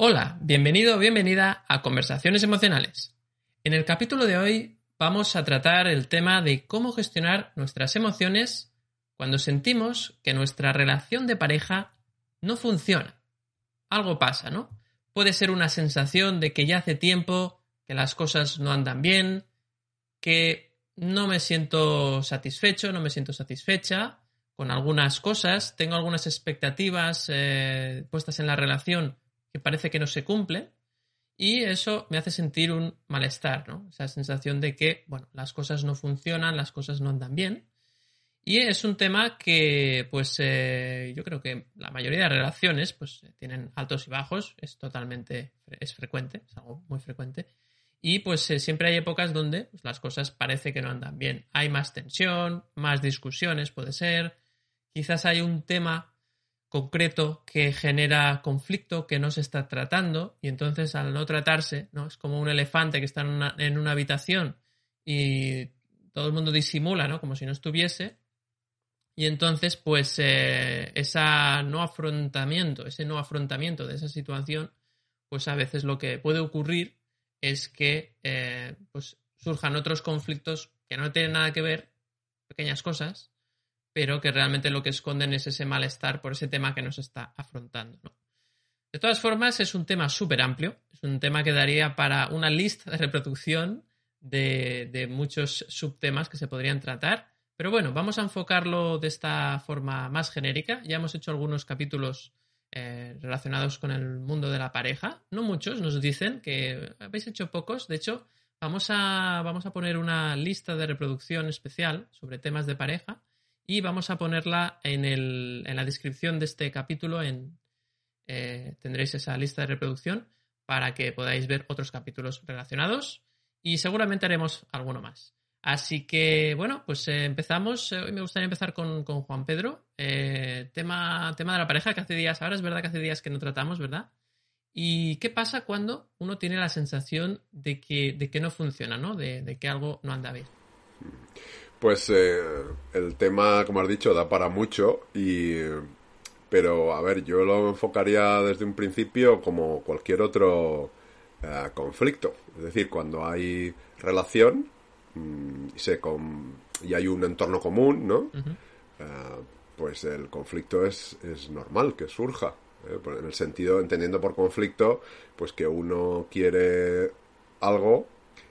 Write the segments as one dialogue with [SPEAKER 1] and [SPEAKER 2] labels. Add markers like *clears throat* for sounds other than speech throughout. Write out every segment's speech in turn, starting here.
[SPEAKER 1] Hola, bienvenido o bienvenida a Conversaciones Emocionales. En el capítulo de hoy vamos a tratar el tema de cómo gestionar nuestras emociones cuando sentimos que nuestra relación de pareja no funciona. Algo pasa, ¿no? Puede ser una sensación de que ya hace tiempo que las cosas no andan bien, que no me siento satisfecho, no me siento satisfecha con algunas cosas, tengo algunas expectativas eh, puestas en la relación que parece que no se cumple y eso me hace sentir un malestar, ¿no? Esa sensación de que, bueno, las cosas no funcionan, las cosas no andan bien. Y es un tema que, pues, eh, yo creo que la mayoría de relaciones, pues, tienen altos y bajos, es totalmente, es frecuente, es algo muy frecuente. Y pues eh, siempre hay épocas donde pues, las cosas parece que no andan bien. Hay más tensión, más discusiones, puede ser. Quizás hay un tema concreto que genera conflicto que no se está tratando y entonces al no tratarse, ¿no? Es como un elefante que está en una, habitación y todo el mundo disimula, ¿no? Como si no estuviese. Y entonces, pues, eh, ese no afrontamiento, ese no afrontamiento de esa situación, pues a veces lo que puede ocurrir es que eh, pues surjan otros conflictos que no tienen nada que ver, pequeñas cosas, pero que realmente lo que esconden es ese malestar por ese tema que nos está afrontando. De todas formas, es un tema súper amplio, es un tema que daría para una lista de reproducción de, muchos subtemas que se podrían tratar. Pero bueno, vamos a enfocarlo de esta forma más genérica. Ya hemos hecho algunos capítulos eh, relacionados con el mundo de la pareja. No muchos, nos dicen que habéis hecho pocos. De hecho, vamos a, vamos a poner una lista de reproducción especial sobre temas de pareja y vamos a ponerla en, el, en la descripción de este capítulo. En, eh, tendréis esa lista de reproducción para que podáis ver otros capítulos relacionados y seguramente haremos alguno más. Así que, bueno, pues eh, empezamos. Hoy me gustaría empezar con, Juan Pedro. Eh, tema, tema de la pareja que hace días, ahora es verdad que hace días que no tratamos, ¿verdad? ¿Y qué pasa cuando uno tiene la sensación de que, de que no funciona, ¿no? De, de que algo no anda bien.
[SPEAKER 2] Pues eh, el tema, como has dicho, da para mucho y... Pero, a ver, yo lo enfocaría desde un principio como cualquier otro eh, conflicto. Es decir, cuando hay relación mm, y, hay un entorno común, ¿no? Eh, pues el conflicto es, es normal que surja. En el sentido, entendiendo por conflicto, pues que uno quiere algo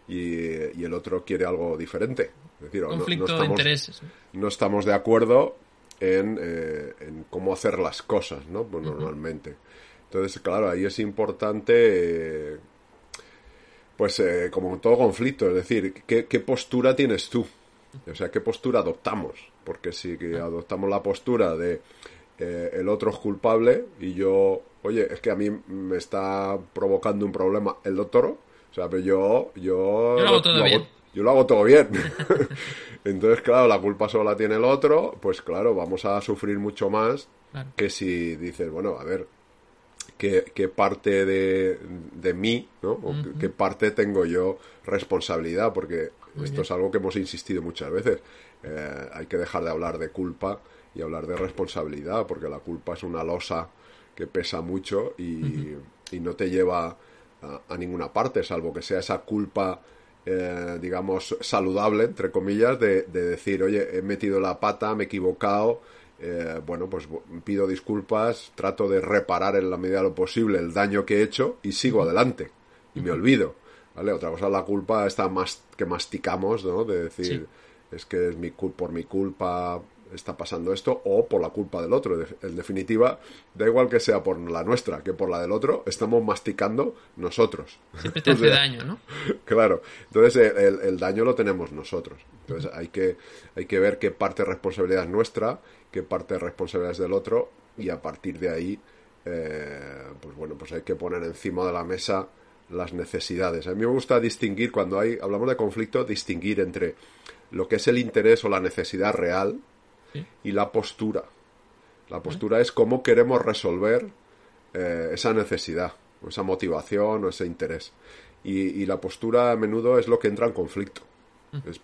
[SPEAKER 2] y, el otro quiere algo diferente.
[SPEAKER 1] Conflicto no, estamos, de intereses.
[SPEAKER 2] No estamos de acuerdo en, eh, en cómo hacer las cosas, ¿no? Pues normalmente. Entonces, claro, ahí es importante, eh, pues eh, como todo conflicto, es decir, ¿qué, postura tienes tú? O sea, ¿qué postura adoptamos? Porque si adoptamos la postura de el otro es culpable y yo, oye, es que a mí me está provocando un problema el doctor, o sea, pero yo...
[SPEAKER 1] Yo, lo hago todo bien.
[SPEAKER 2] Yo lo hago todo bien. *laughs* Entonces, claro, la culpa solo la tiene el otro, pues claro, vamos a sufrir mucho más que si dices, bueno, a ver, ¿qué, qué parte de, de, mí, ¿no? ¿Qué parte tengo yo responsabilidad? Porque esto es algo que hemos insistido muchas veces. Eh, hay que dejar de hablar de culpa y hablar de responsabilidad, porque la culpa es una losa que pesa mucho y, y no te lleva a, ninguna parte, salvo que sea esa culpa, eh, digamos, saludable, entre comillas, de, decir, oye, he metido la pata, me he equivocado, eh, bueno, pues pido disculpas, trato de reparar en la medida de lo posible el daño que he hecho y sigo adelante y me olvido. ¿Vale? Otra cosa, la culpa está más que masticamos, ¿no? De decir, es que es mi por mi culpa está pasando esto o por la culpa del otro. En definitiva, da igual que sea por la nuestra que por la del otro, estamos masticando nosotros.
[SPEAKER 1] Siempre te hace daño, ¿no? *laughs*
[SPEAKER 2] Claro. Entonces el, daño lo tenemos nosotros. Entonces hay que, hay que ver qué parte de responsabilidad es nuestra, qué parte de responsabilidad es del otro y a partir de ahí eh, pues bueno, pues hay que poner encima de la mesa las necesidades. A mí me gusta distinguir, cuando hay, hablamos de conflicto, distinguir entre lo que es el interés o la necesidad real y la postura. La postura es cómo queremos resolver eh, esa necesidad, o esa motivación o ese interés. Y, la postura a menudo es lo que entra en conflicto.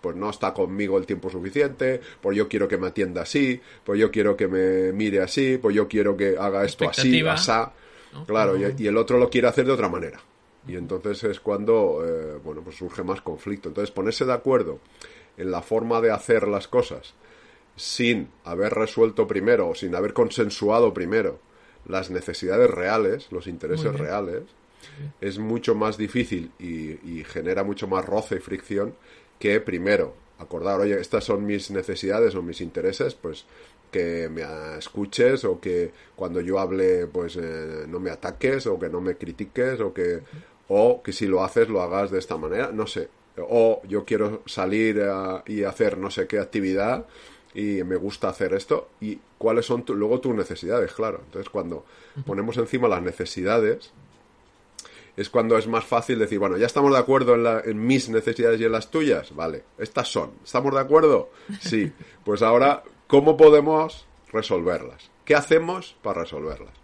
[SPEAKER 2] pues no está conmigo el tiempo suficiente, pues yo quiero que me atienda así, pues yo quiero que me mire así, pues yo quiero que haga esto así, asá. Claro, y, el otro lo quiere hacer de otra manera. Y entonces es cuando, eh, bueno, pues surge más conflicto. Entonces ponerse de acuerdo en la forma de hacer las cosas sin haber resuelto primero o sin haber consensuado primero las necesidades reales, los intereses reales, es mucho más difícil y, genera mucho más roce y fricción que primero acordar, oye, estas son mis necesidades o mis intereses, pues que me escuches o que cuando yo hable pues eh, no me ataques o que no me critiques o que o que si lo haces lo hagas de esta manera, no sé, o yo quiero salir y hacer no sé qué actividad y me gusta hacer esto y cuáles son luego tus necesidades, claro. Entonces cuando ponemos encima las necesidades es cuando es más fácil decir, bueno, ya estamos de acuerdo en, en mis necesidades y en las tuyas, vale, estas son, ¿estamos de acuerdo? Sí, *laughs* pues ahora, ¿cómo podemos resolverlas? ¿Qué hacemos para resolverlas?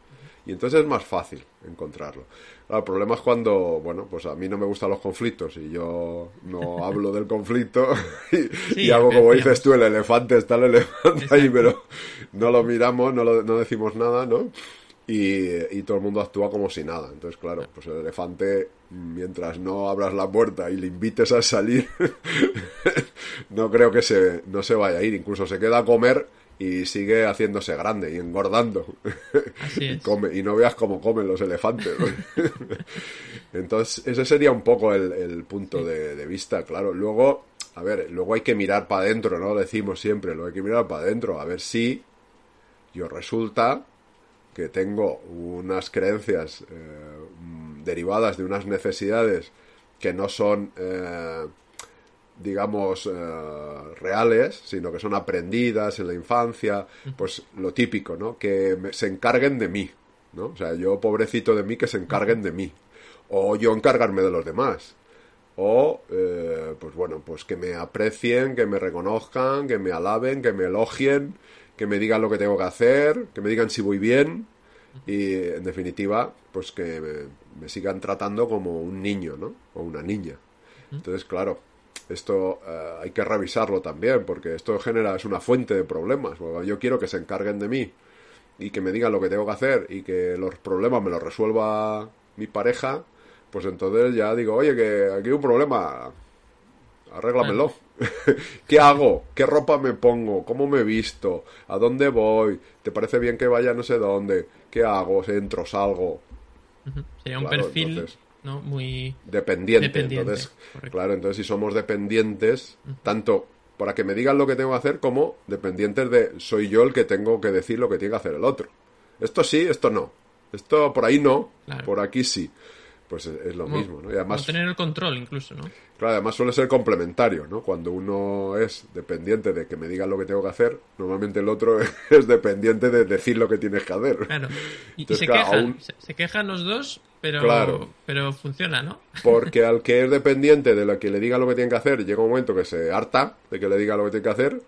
[SPEAKER 2] Y entonces es más fácil encontrarlo. El problema es cuando, bueno, pues a mí no me gustan los conflictos y yo no *laughs* hablo del conflicto *laughs* y, hago como dices tú, el elefante está el elefante ahí, pero no lo miramos, no, lo, no decimos nada, ¿no? Y, todo el mundo actúa como si nada. Entonces, claro, pues el elefante, mientras no abras la puerta y le invites a salir, *laughs* no creo que se, no se vaya a ir. Incluso se queda a comer y sigue haciéndose grande y engordando. *laughs* y, come, y no veas cómo comen los elefantes. *laughs* Entonces, ese sería un poco el, punto de, de, vista, claro. Luego, a ver, luego hay que mirar para adentro, ¿no? Decimos siempre, luego hay que mirar para adentro, a ver si yo resulta que tengo unas creencias eh, derivadas de unas necesidades que no son eh, digamos, eh, reales, sino que son aprendidas en la infancia, pues lo típico, ¿no? Que se encarguen de mí, ¿no? O sea, yo pobrecito de mí, que se encarguen de mí. O yo encargarme de los demás. O, eh, pues bueno, pues que me aprecien, que me reconozcan, que me alaben, que me elogien, que me digan lo que tengo que hacer, que me digan si voy bien. Y, en definitiva, pues que me, me sigan tratando como un niño, ¿no? O una niña. Entonces, claro, esto eh, hay que revisarlo también, porque esto genera, es una fuente de problemas. Yo quiero que se encarguen de mí y que me digan lo que tengo que hacer y que los problemas me los resuelva mi pareja, pues entonces ya digo, oye, que aquí hay un problema, arréglamelo. *laughs* ¿Qué hago? ¿Qué ropa me pongo? ¿Cómo me visto? ¿A dónde voy? ¿Te parece bien que vaya no sé dónde? ¿Qué hago? ¿Entro? ¿Salgo?
[SPEAKER 1] Sería un perfil ¿no? Muy
[SPEAKER 2] dependiente. entonces, claro, entonces si somos dependientes, tanto para que me digan lo que tengo que hacer como dependientes de soy yo el que tengo que decir lo que tiene que hacer el otro. Esto sí, esto no. Esto por ahí no, por aquí sí pues es, lo mismo, ¿no? Y
[SPEAKER 1] además... tener el control incluso, ¿no?
[SPEAKER 2] Claro, además suele ser complementario, ¿no? Cuando uno es dependiente de que me digan lo que tengo que hacer, normalmente el otro *laughs* es dependiente de decir lo que tienes que hacer.
[SPEAKER 1] Claro. Y, se, quejan, se, quejan los dos, pero, pero funciona, ¿no? *laughs*
[SPEAKER 2] Porque al que es dependiente de lo que le diga lo que tiene que hacer, llega un momento que se harta de que le diga lo que tiene que hacer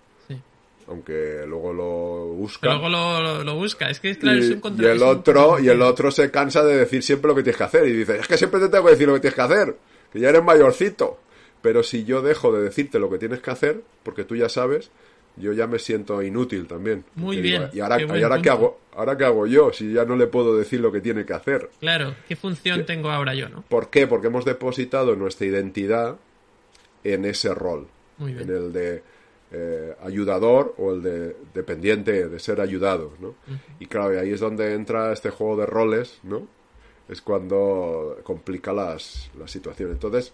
[SPEAKER 2] aunque luego lo busca.
[SPEAKER 1] luego lo, busca, es que claro,
[SPEAKER 2] y,
[SPEAKER 1] es
[SPEAKER 2] un Y el otro, y el otro se cansa de decir siempre lo que tienes que hacer y dice, es que siempre te tengo que decir lo que tienes que hacer, que ya eres mayorcito. Pero si yo dejo de decirte lo que tienes que hacer, porque tú ya sabes, yo ya me siento inútil también.
[SPEAKER 1] Muy bien.
[SPEAKER 2] y ahora, qué, ahora qué hago, ahora qué hago yo si ya no le puedo decir lo que tiene que hacer.
[SPEAKER 1] Claro, ¿qué función tengo ahora yo, no?
[SPEAKER 2] ¿Por qué? Porque hemos depositado nuestra identidad en ese rol. Muy bien. En el de eh, ayudador o el de dependiente de ser ayudado, ¿no? Y claro, y ahí es donde entra este juego de roles, ¿no? Es cuando complica las, las situaciones. Entonces,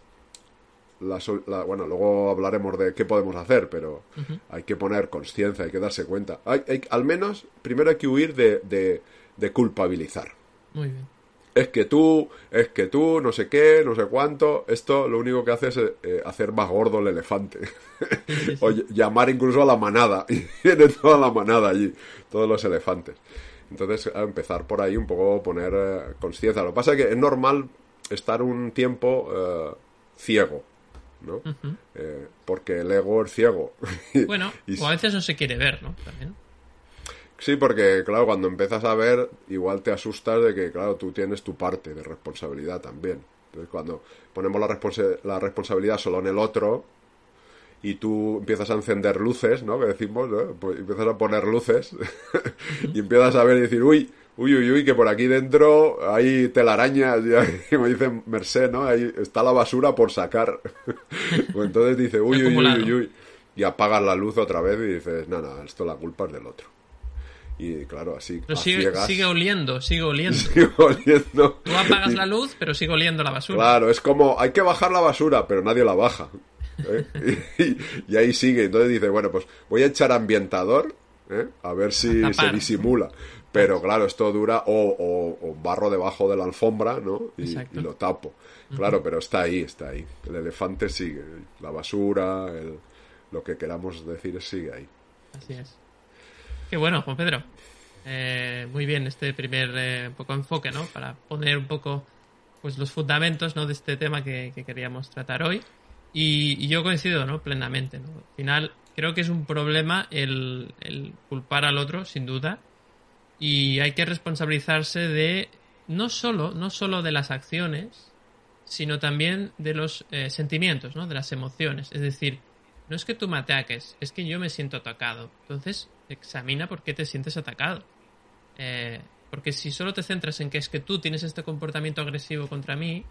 [SPEAKER 2] la, bueno, luego hablaremos de qué podemos hacer, pero hay que poner conciencia, hay que darse cuenta. Hay, hay, al menos, primero hay que huir de, de, de culpabilizar.
[SPEAKER 1] Muy bien
[SPEAKER 2] es que tú, es que tú, no sé qué, no sé cuánto. Esto lo único que hace es eh, hacer más gordo el elefante. *laughs* o llamar incluso a la manada. *laughs* Y viene toda la manada allí, todos los elefantes. Entonces, a empezar por ahí un poco poner eh, conciencia. Lo que pasa es que es normal estar un tiempo eh, ciego, ¿no? Porque el ego es ciego. *laughs*
[SPEAKER 1] Bueno, o a veces no se quiere ver, ¿no? También.
[SPEAKER 2] Sí, porque claro, cuando empiezas a ver, igual te asustas de que, claro, tú tienes tu parte de responsabilidad también. Entonces, cuando ponemos la, la responsabilidad solo en el otro, y tú empiezas a encender luces, ¿no? Que decimos, ¿no? Pues empiezas a poner luces *laughs* y empiezas a ver y decir, uy, uy, uy, uy, que por aquí dentro hay telarañas, y, *laughs* como dice Merced, ¿no? Ahí está la basura por sacar. *laughs* pues entonces dice, uy, uy, uy, uy, y apagas la luz otra vez y dices, no, no, esto la culpa es del otro. Y claro, así.
[SPEAKER 1] Pero sigue, sigue, oliendo, sigue *laughs* oliendo.
[SPEAKER 2] Sigue oliendo.
[SPEAKER 1] Tú apagas la luz, pero sigue oliendo la basura.
[SPEAKER 2] Claro, es como, hay que bajar la basura, pero nadie la baja. ¿eh? *laughs* y, ahí sigue. Entonces dice, bueno, pues voy a echar ambientador, ¿eh? a ver si se disimula. Pero claro, esto dura o, barro debajo de la alfombra, ¿no? Y, lo tapo. Claro, pero está ahí, está ahí. El elefante sigue. La basura, lo que queramos decir sigue ahí.
[SPEAKER 1] Así es. Qué bueno, Juan Pedro. Eh, muy bien este primer poco enfoque, ¿no? Para poner un poco pues los fundamentos ¿no? de este tema que queríamos tratar hoy. Y, yo coincido, ¿no? Plenamente, ¿no? Al final, creo que es un problema el, culpar al otro, sin duda. Y hay que responsabilizarse de no solo, no solo de las acciones, sino también de los eh, sentimientos, ¿no? De las emociones. Es decir, no es que tú me ataques, es que yo me siento atacado. Entonces, examina por qué te sientes atacado. Eh, porque si solo te centras en que es que tú tienes este comportamiento agresivo contra mí,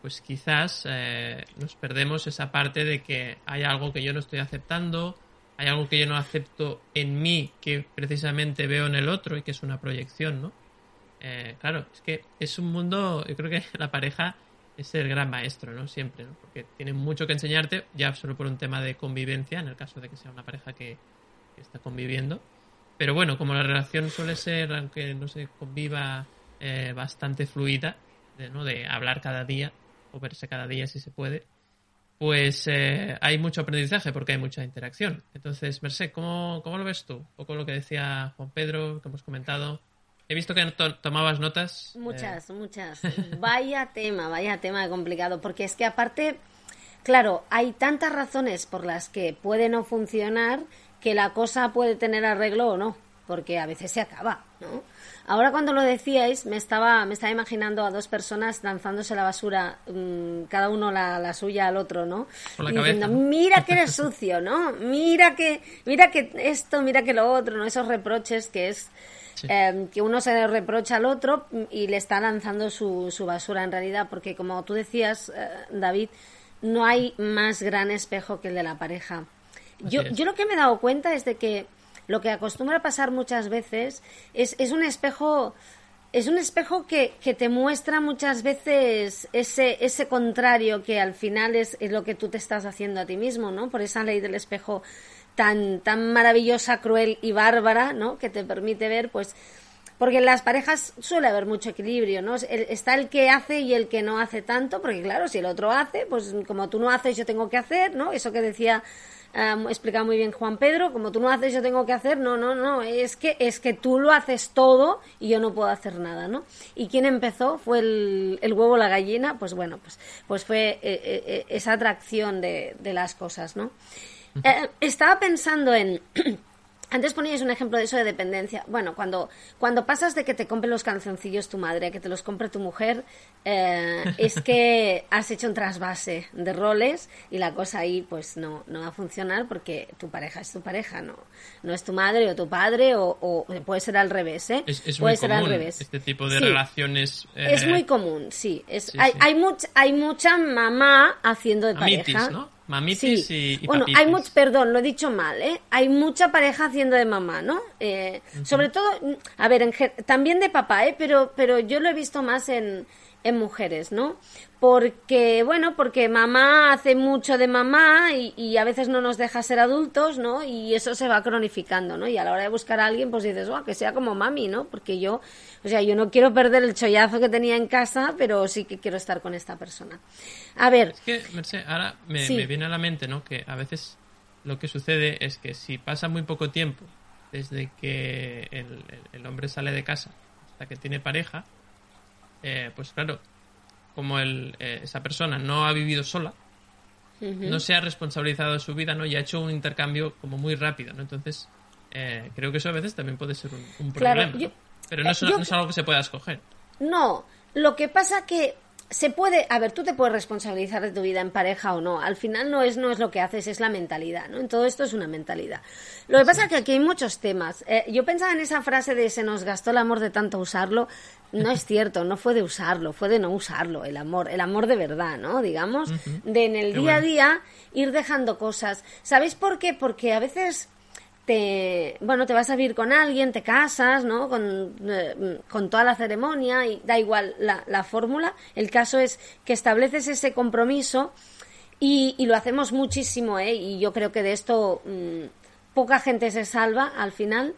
[SPEAKER 1] pues quizás eh, nos perdemos esa parte de que hay algo que yo no estoy aceptando, hay algo que yo no acepto en mí que precisamente veo en el otro y que es una proyección, ¿no? Eh, claro, es que es un mundo, yo creo que *laughs* la pareja es el gran maestro, ¿no? Siempre, ¿no? Porque tiene mucho que enseñarte, ya solo por un tema de convivencia, en el caso de que sea una pareja que, está conviviendo. Pero bueno, como la relación suele ser, aunque no se conviva, eh, bastante fluida, ¿no? de hablar cada día, o verse cada día si se puede, pues eh, hay mucho aprendizaje porque hay mucha interacción. Entonces, Merced, ¿cómo, ¿cómo, lo ves tú? Un poco lo que decía Juan Pedro, que hemos comentado. He visto que tomabas notas.
[SPEAKER 3] Muchas, eh. muchas. Vaya *laughs* tema, vaya tema complicado, porque es que aparte, claro, hay tantas razones por las que puede no funcionar que la cosa puede tener arreglo o no, porque a veces se acaba, ¿no? Ahora cuando lo decíais, me estaba, me estaba imaginando a dos personas lanzándose la basura, mm, cada uno la, suya al otro, ¿no? diciendo, mira que eres *laughs* sucio, ¿no? Mira que, mira que esto, mira que lo otro, ¿no? Esos reproches que es... Em, que uno se reprocha al otro y le está lanzando su, su basura en realidad, porque como tú decías, eh, David, no hay más gran espejo que el de la pareja. Yo, yo lo que me he dado cuenta es de que lo que acostumbra pasar muchas veces es, es un espejo es un espejo que, que, te muestra muchas veces ese, ese contrario que al final es, es, lo que tú te estás haciendo a ti mismo, ¿no? Por esa ley del espejo tan, tan maravillosa, cruel y bárbara, ¿no? Que te permite ver, pues, porque en las parejas suele haber mucho equilibrio, ¿no? Está el que hace y el que no hace tanto, porque claro, si el otro hace, pues como tú no haces, yo tengo que hacer, ¿no? Eso que decía um, explicado muy bien Juan Pedro, como tú no haces, yo tengo que hacer, no, no, no, es que, es que tú lo haces todo y yo no puedo hacer nada, ¿no? ¿Y quién empezó? ¿Fue el, el huevo la gallina? Pues bueno, pues, pues fue eh, eh, eh, esa atracción de, de las cosas, ¿no? estaba pensando en *clears throat* Antes poníais un ejemplo de eso de dependencia. Bueno, cuando, cuando pasas de que te compre los calzoncillos tu madre a que te los compre tu mujer, eh, es que *laughs* has hecho un trasvase de roles y la cosa ahí pues no, no va a funcionar porque tu pareja es tu pareja, no, no es tu madre o tu padre o, puede ser al revés, ¿eh?
[SPEAKER 1] Es,
[SPEAKER 3] puede
[SPEAKER 1] ser al revés. Este tipo de relaciones.
[SPEAKER 3] Es muy común, sí. Es, hay, hay, hay mucha mamá haciendo de pareja.
[SPEAKER 1] ¿no? Mamitis y,
[SPEAKER 3] Bueno, hay mucho, perdón, lo he dicho mal, ¿eh? Hay mucha pareja haciendo de mamá, ¿no? Eh, sobre todo, a ver, en, también de papá, ¿eh? Pero, pero yo lo he visto más en, en mujeres, ¿no? Porque, bueno, porque mamá hace mucho de mamá y, a veces no nos deja ser adultos, ¿no? Y eso se va cronificando, ¿no? Y a la hora de buscar a alguien, pues dices, oh, que sea como mami, ¿no? Porque yo, o sea, yo no quiero perder el chollazo que tenía en casa, pero sí que quiero estar con esta persona. A ver.
[SPEAKER 1] Es que, Merced, ahora me, me viene a la mente, ¿no? Que a veces lo que sucede es que si pasa muy poco tiempo desde que el, hombre sale de casa hasta que tiene pareja, eh, pues claro, como el, eh, esa persona no ha vivido sola, no se ha responsabilizado de su vida, ¿no? Y ha hecho un intercambio como muy rápido, ¿no? Entonces, eh, creo que eso a veces también puede ser un, problema. Pero no es, no es, algo que se pueda escoger.
[SPEAKER 3] No, lo que pasa que se puede, a ver, tú te puedes responsabilizar de tu vida en pareja o no. Al final no es, no es lo que haces, es la mentalidad, ¿no? En todo esto es una mentalidad. Lo que pasa es que aquí hay muchos temas. Eh, yo pensaba en esa frase de se nos gastó el amor de tanto usarlo. No es cierto, no fue de usarlo, fue de no usarlo, el amor, el amor de verdad, ¿no? Digamos, de en el día a día ir dejando cosas. ¿Sabéis por qué? Porque a veces te, bueno, te vas a vivir con alguien, te casas, ¿no? Con, eh, con toda la ceremonia y da igual la, la fórmula. El caso es que estableces ese compromiso y, y, lo hacemos muchísimo, ¿eh? Y yo creo que de esto mm, poca gente se salva al final.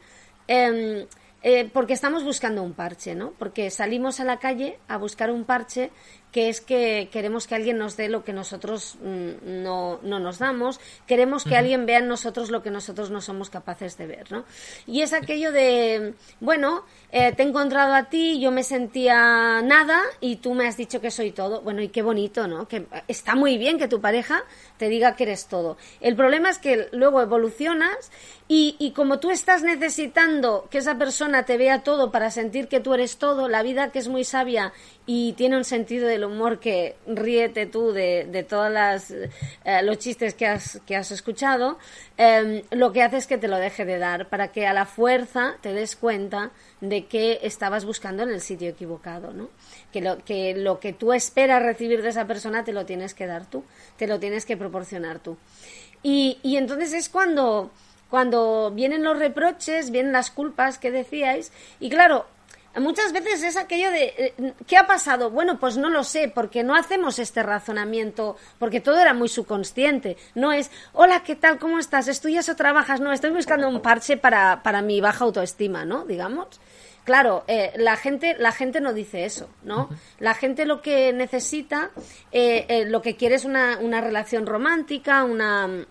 [SPEAKER 3] Eh, eh, porque estamos buscando un parche, ¿no? Porque salimos a la calle a buscar un parche que es que queremos que alguien nos dé lo que nosotros mm, no, no, nos damos, queremos que alguien vea en nosotros lo que nosotros no somos capaces de ver, ¿no? Y es aquello de, bueno, eh, te he encontrado a ti, yo me sentía nada y tú me has dicho que soy todo. Bueno, y qué bonito, ¿no? Que está muy bien que tu pareja te diga que eres todo. El problema es que luego evolucionas y, y como tú estás necesitando que esa persona te vea todo para sentir que tú eres todo, la vida que es muy sabia y tiene un sentido humor que ríete tú de, de todos eh, los chistes que has, que has escuchado, em, lo que hace es que te lo deje de dar para que a la fuerza te des cuenta de que estabas buscando en el sitio equivocado, ¿no? Que lo, que lo que tú esperas recibir de esa persona te lo tienes que dar tú, te lo tienes que proporcionar tú. Y, y entonces es cuando, cuando vienen los reproches, vienen las culpas que decíais, y claro, muchas veces es aquello de eh, ¿qué ha pasado? Bueno, pues no lo sé, porque no hacemos este razonamiento, porque todo era muy subconsciente. No es, hola, ¿qué tal? ¿Cómo estás? ¿Estudias o trabajas? No, estoy buscando un parche para, para mi baja autoestima, ¿no? Digamos. Claro, eh, la gente la gente no dice eso, ¿no? La gente lo que necesita, eh, lo que quiere es una, una relación romántica, una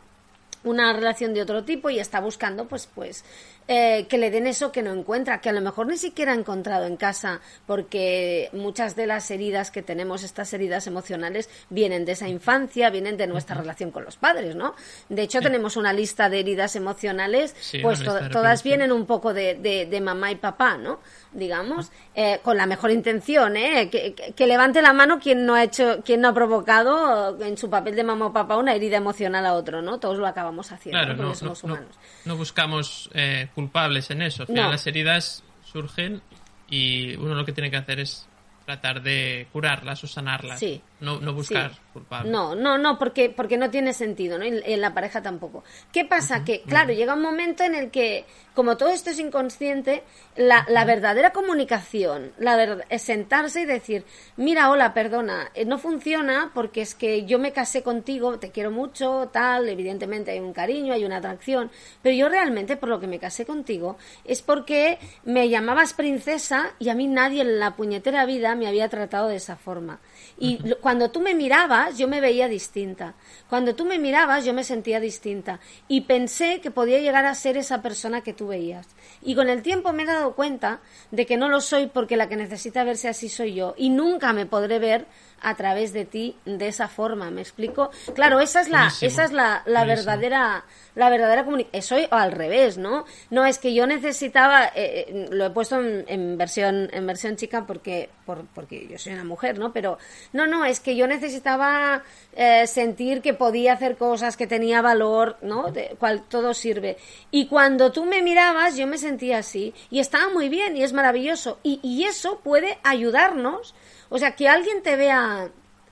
[SPEAKER 3] una relación de otro tipo y está buscando pues pues eh, que le den eso que no encuentra, que a lo mejor ni siquiera ha encontrado en casa, porque muchas de las heridas que tenemos, estas heridas emocionales, vienen de esa infancia, vienen de nuestra relación con los padres, ¿no? De hecho, tenemos una lista de heridas emocionales, pues todas vienen un poco de, de, mamá y papá, ¿no? Digamos, eh, con la mejor intención, ¿eh? Que, levante la mano quien no ha hecho, quien no ha provocado en su papel de mamá o papá una herida emocional a otro, ¿no? Todos lo acabamos haciendo, porque somos humanos.
[SPEAKER 1] No, buscamos eh, culpables en eso. Al final las heridas surgen y uno lo que tiene que hacer es tratar de curarlas o sanarlas. Sí. No, no buscar
[SPEAKER 3] No, no, no, porque, porque no tiene sentido, ¿no? en la pareja tampoco. ¿Qué pasa? Que, claro, llega un momento en el que, como todo esto es inconsciente, la, la verdadera comunicación, la verdad, es sentarse y decir, mira, hola, perdona, eh, no funciona porque es que yo me casé contigo, te quiero mucho, tal, evidentemente hay un cariño, hay una atracción, pero yo realmente por lo que me casé contigo es porque me llamabas princesa y a mí nadie en la puñetera vida me había tratado de esa forma. Y cuando tú me mirabas, yo me veía distinta. Cuando tú me mirabas, yo me sentía distinta. Y pensé que podía llegar a ser esa persona que tú veías. Y con el tiempo me he dado cuenta de que no lo soy porque la que necesita verse así soy yo. Y nunca me podré ver a través de ti de esa forma. ¿Me explico? Claro, esa es la, esa es la, la verdadera, la verdadera comunicación. Eso al revés, ¿no? No es que yo necesitaba, eh, eh, lo he puesto en, versión, en versión chica porque, por, porque yo soy una mujer, ¿no? Pero no, no, es que yo necesitaba eh, sentir que podía hacer cosas, que tenía valor, ¿no? De cual todo sirve. Y cuando tú me mirabas, yo me sentía así y estaba muy bien y es maravilloso. Y, y eso puede ayudarnos o sea, que alguien te vea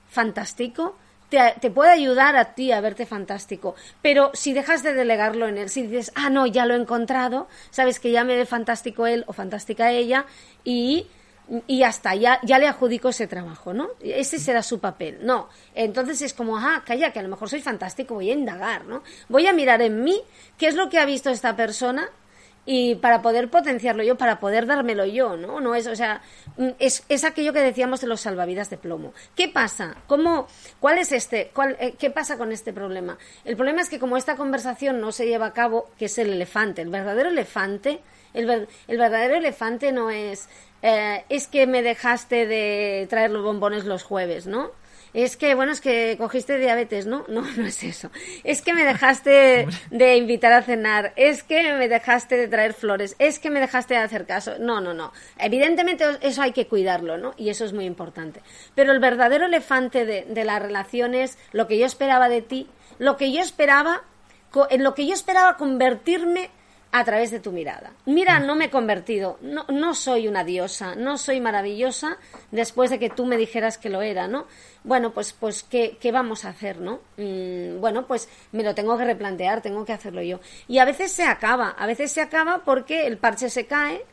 [SPEAKER 3] fantástico, te, puede ayudar a ti a verte fantástico. Pero si dejas de delegarlo en él, si dices, ah, no, ya lo he encontrado, sabes que ya me ve fantástico él o fantástica ella y, y hasta ya, ya le adjudico ese trabajo, ¿no? Ese será su papel. No. Entonces es como, ah, calla, que a lo mejor soy fantástico, voy a indagar, ¿no? Voy a mirar en mí qué es lo que ha visto esta persona y para poder potenciarlo yo, para poder dármelo yo, ¿no? No es, o sea, mm, es, es aquello que decíamos de los salvavidas de plomo. ¿Qué pasa? ¿Cómo, cuál es este, cuál, eh, qué pasa con este problema? El problema es que como esta conversación no se lleva a cabo, que es el elefante, el verdadero elefante, el, el verdadero elefante no es, eh, es que me dejaste de traer los bombones los jueves, ¿no? Es que, bueno, es que cogiste diabetes, ¿no? No, *laughs* no es eso. Es que me *laughs* dejaste de invitar a cenar, es que me dejaste de traer flores, es que me dejaste de hacer caso. No, no, no. Evidentemente eso hay que cuidarlo, ¿no? Y eso es muy importante. Pero el verdadero elefante de, de las relaciones, lo que yo esperaba de ti, lo que yo esperaba, en lo que yo esperaba convertirme a través de tu mirada. Mira, no me he convertido, no, no soy una diosa, no soy maravillosa después de que tú me dijeras que lo era, ¿no? Bueno, pues, pues ¿qué, qué vamos a hacer, no? Mm, bueno, pues me lo tengo que replantear, tengo que hacerlo yo. Y a veces se acaba, a veces se acaba porque el parche se cae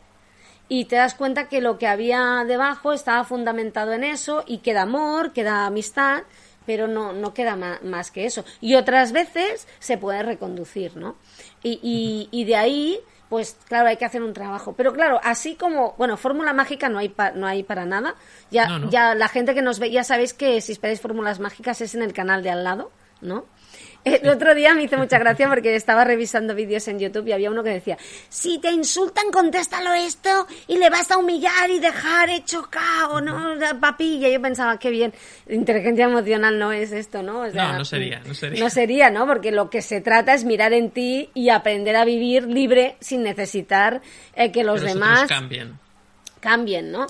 [SPEAKER 3] y te das cuenta que lo que había debajo estaba fundamentado en eso y queda amor, queda amistad, pero no, no queda más que eso. Y otras veces se puede reconducir, ¿no? Y, y, de ahí, pues claro, hay que hacer un trabajo. Pero claro, así como, bueno, fórmula mágica no hay, no hay para nada. Ya, ya la gente que nos ve, ya sabéis que si esperáis fórmulas mágicas es en el canal de al lado, ¿no? *laughs* El otro día me hizo mucha gracia porque estaba revisando vídeos en YouTube y había uno que decía, si te insultan, contéstalo esto y le vas a humillar y dejar hecho cao, ¿no? Papilla. Yo pensaba, qué bien, inteligencia emocional no es esto, ¿no?
[SPEAKER 1] no, no sería, no sería.
[SPEAKER 3] No sería, ¿no? Porque lo que se trata es mirar en ti y aprender a vivir libre sin necesitar eh, que los demás...
[SPEAKER 1] cambien.
[SPEAKER 3] Cambien, ¿no?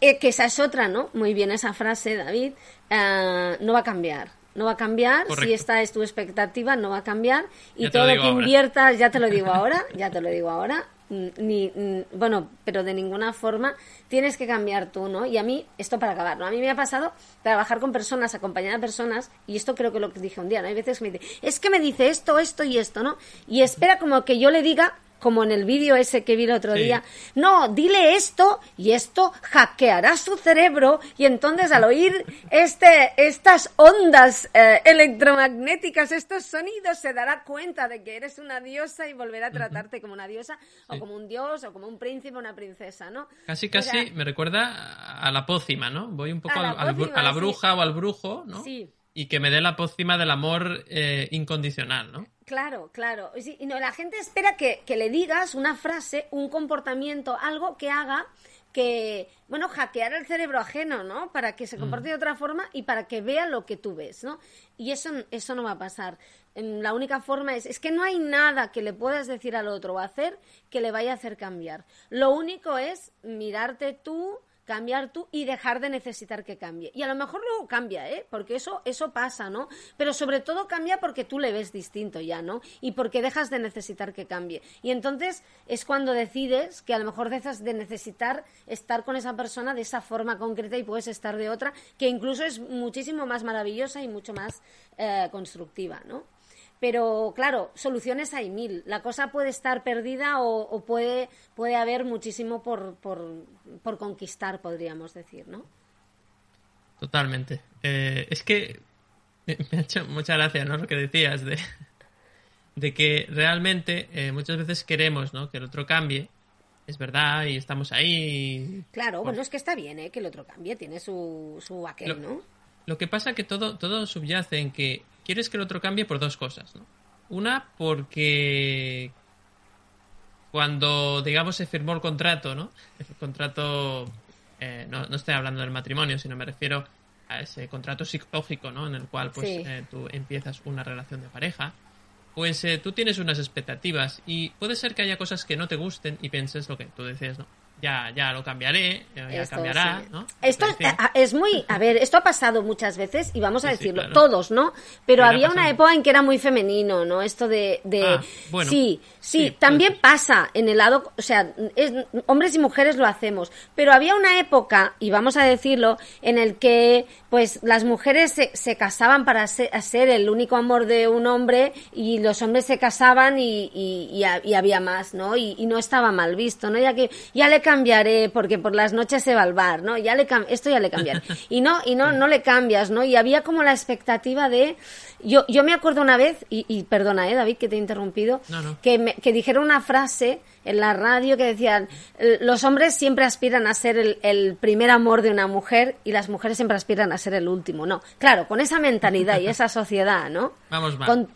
[SPEAKER 3] Eh, que esa es otra, ¿no? Muy bien esa frase, David. Eh, no va a cambiar no va a cambiar, si esta es tu expectativa, no va a cambiar y todo lo que inviertas, ya te lo digo *laughs* ahora, ya te lo digo ahora, ni, bueno, pero de ninguna forma tienes que cambiar tú, ¿no? Y a mí, esto para acabar, ¿no? A mí me ha pasado trabajar con personas, acompañar a personas, y esto creo que lo que dije un día, ¿no? Hay veces que me dice, es que me dice esto, esto y esto, ¿no? Y espera como que yo le diga como en el vídeo ese que vi el otro día, no, dile esto y esto hackeará su cerebro y entonces al oír este, estas ondas eh, electromagnéticas, estos sonidos, se dará cuenta de que eres una diosa y volverá a tratarte como una diosa o como un dios o como un príncipe o una princesa, ¿no?
[SPEAKER 1] Casi, casi me recuerda a la pócima, ¿no? Voy un poco a, la, bruja o al brujo, ¿no? Sí. Y que me dé la pócima del amor eh, incondicional, ¿no?
[SPEAKER 3] Claro, claro. Y no, la gente espera que, le digas una frase, un comportamiento, algo que haga que, bueno, hackear el cerebro ajeno, ¿no? Para que se mm. comporte de otra forma y para que vea lo que tú ves, ¿no? Y eso, eso no va a pasar. La única forma es, es que no hay nada que le puedas decir al otro o hacer que le vaya a hacer cambiar. Lo único es mirarte tú, cambiar tú y dejar de necesitar que cambie. Y a lo mejor luego cambia, ¿eh? Porque eso, eso pasa, ¿no? Pero sobre todo cambia porque tú le ves distinto ya, ¿no? Y porque dejas de necesitar que cambie. Y entonces es cuando decides que a lo mejor dejas de necesitar estar con esa persona de esa forma concreta y puedes estar de otra, que incluso es muchísimo más maravillosa y mucho más eh, constructiva, ¿no? Pero claro, soluciones hay mil. La cosa puede estar perdida o, puede, puede haber muchísimo por, por, conquistar, podríamos decir, ¿no?
[SPEAKER 1] Totalmente. Eh, es que me ha hecho mucha gracia, ¿no? Lo que decías de, de que realmente eh, muchas veces queremos, ¿no? Que el otro cambie. Es verdad, y estamos ahí.
[SPEAKER 3] Claro, bueno, es que está bien, ¿eh? Que el otro cambie, tiene su, su aquel, ¿no?
[SPEAKER 1] Lo que pasa que todo, todo subyace en que quieres que el otro cambie por dos cosas, ¿no? Una, porque cuando, digamos, se firmó el contrato, ¿no? *laughs* El contrato, eh, no, no, estoy hablando del matrimonio, sino me refiero a ese contrato psicológico, ¿no? En el cual, pues, eh, tú empiezas una relación de pareja. Pues eh, tú tienes unas expectativas y puede ser que haya cosas que no te gusten y pienses lo que tú dices, ¿no? Ya, ya lo cambiaré, ya cambiará, ¿no?
[SPEAKER 3] Esto es, muy, a ver, esto ha pasado muchas veces y vamos a decirlo, todos, ¿no? Pero había una época en que era muy femenino, ¿no? Esto de, de ah, sí, sí, también pasa en el lado, o sea, es, hombres y mujeres lo hacemos, pero había una época, y vamos a decirlo, en el que pues las mujeres se, se casaban para ser, el único amor de un hombre y los hombres se casaban y, y, y, había más, ¿no? Y, no estaba mal visto, ¿no? Ya que ya le cambiaré porque por las noches se va al bar, ¿no? Ya le esto ya le cambiaré. *laughs* Y no, y no, no le cambias, ¿no? Y había como la expectativa de, yo, yo me acuerdo una vez, y, perdona, eh, David, que te he interrumpido, Que, me, que dijeron una frase en la radio que decían, los hombres siempre aspiran a ser el, primer amor de una mujer y las mujeres siempre aspiran a ser el último, ¿no? Claro, con esa mentalidad y esa *laughs* sociedad, ¿no?
[SPEAKER 1] Vamos
[SPEAKER 3] Con,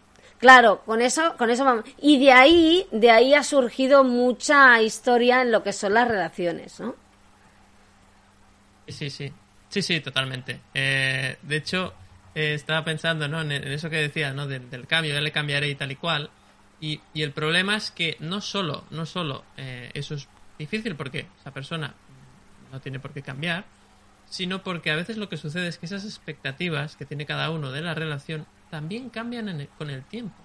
[SPEAKER 3] claro, con eso, con eso vamos. Y de ahí, de ahí ha surgido mucha historia en lo que son las relaciones, ¿no?
[SPEAKER 1] Sí, sí. Sí, sí, totalmente. Eh, de hecho, eh, estaba pensando ¿no? en, eso que decías, ¿no? Del, cambio, ya le cambiaré y tal y cual. Y, y el problema es que no solo, no solo eh, eso es difícil porque esa persona no tiene por qué cambiar, sino porque a veces lo que sucede es que esas expectativas que tiene cada uno de la relación también cambian con el tiempo.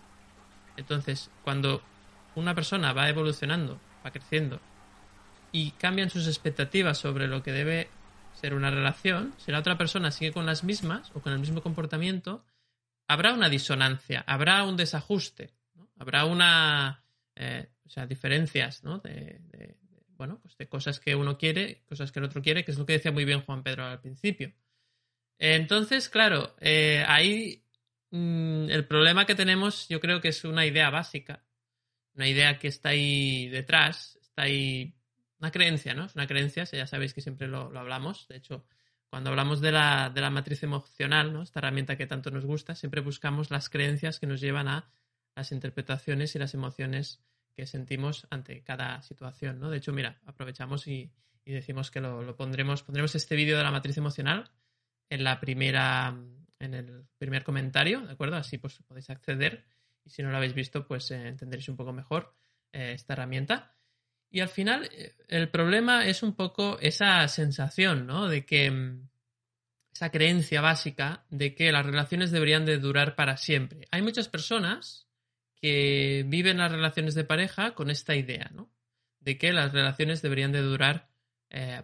[SPEAKER 1] Entonces, cuando una persona va evolucionando, va creciendo, y cambian sus expectativas sobre lo que debe ser una relación, si la otra persona sigue con las mismas o con el mismo comportamiento, habrá una disonancia, habrá un desajuste, habrá una, eh, o sea, diferencias, ¿no? De, bueno, pues de cosas que uno quiere, cosas que el otro quiere, que es lo que decía muy bien Juan Pedro al principio. Entonces, claro, eh, ahí mm, el problema que tenemos yo creo que es una idea básica, una idea que está ahí detrás, está ahí una creencia, ¿no? Es una creencia, ya sabéis que siempre lo, hablamos. De hecho, cuando hablamos de la, de la, matriz emocional, ¿no? Esta herramienta que tanto nos gusta, siempre buscamos las creencias que nos llevan a las interpretaciones y las emociones que sentimos ante cada situación, ¿no? De hecho, mira, aprovechamos y, decimos que lo, pondremos, pondremos este vídeo de la matriz emocional en la primera, en el primer comentario, ¿de acuerdo? Así pues podéis acceder y si no lo habéis visto, pues eh, entenderéis un poco mejor eh, esta herramienta. Y al final, eh, el problema es un poco esa sensación, ¿no? De que mm, esa creencia básica de que las relaciones deberían de durar para siempre. Hay muchas personas que viven las relaciones de pareja con esta idea, ¿no? De que las relaciones deberían de durar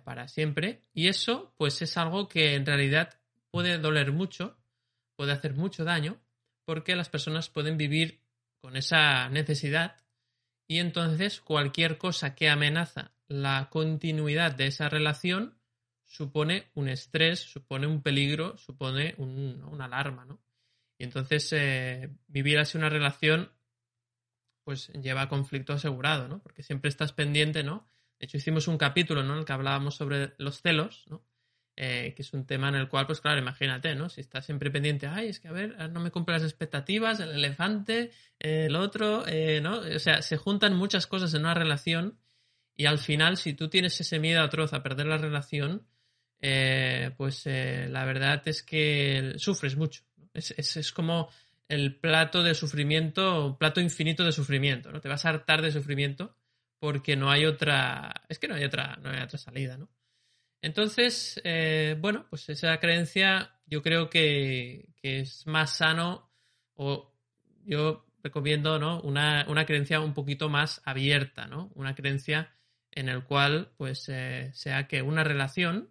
[SPEAKER 1] para siempre. Y eso, pues es algo que en realidad puede doler mucho, puede hacer mucho daño, porque las personas pueden vivir con esa necesidad y entonces cualquier cosa que amenaza la continuidad de esa relación supone un estrés, supone un peligro, supone un, una alarma, ¿no? Y entonces eh, vivir así una relación pues lleva conflicto asegurado, ¿no? Porque siempre estás pendiente, ¿no? De hecho hicimos un capítulo, ¿no? En el que hablábamos sobre los celos, ¿no? Eh, que es un tema en el cual, pues claro, imagínate, ¿no? Si estás siempre pendiente, ay, es que a ver, no me cumple las expectativas, el elefante, el otro, eh, ¿no? O sea, se juntan muchas cosas en una relación y al final, si tú tienes ese miedo atroz a perder la relación, eh, pues la verdad es que sufres mucho. Es, es, es, como el plato de sufrimiento, un plato infinito de sufrimiento, ¿no? Te vas a hartar de sufrimiento porque no hay otra, es que no hay otra, no hay otra salida, ¿no? Entonces, eh, bueno, pues esa creencia yo creo que, es más sano o yo recomiendo ¿no? una, creencia un poquito más abierta, ¿no? Una creencia en el cual pues eh, sea que una relación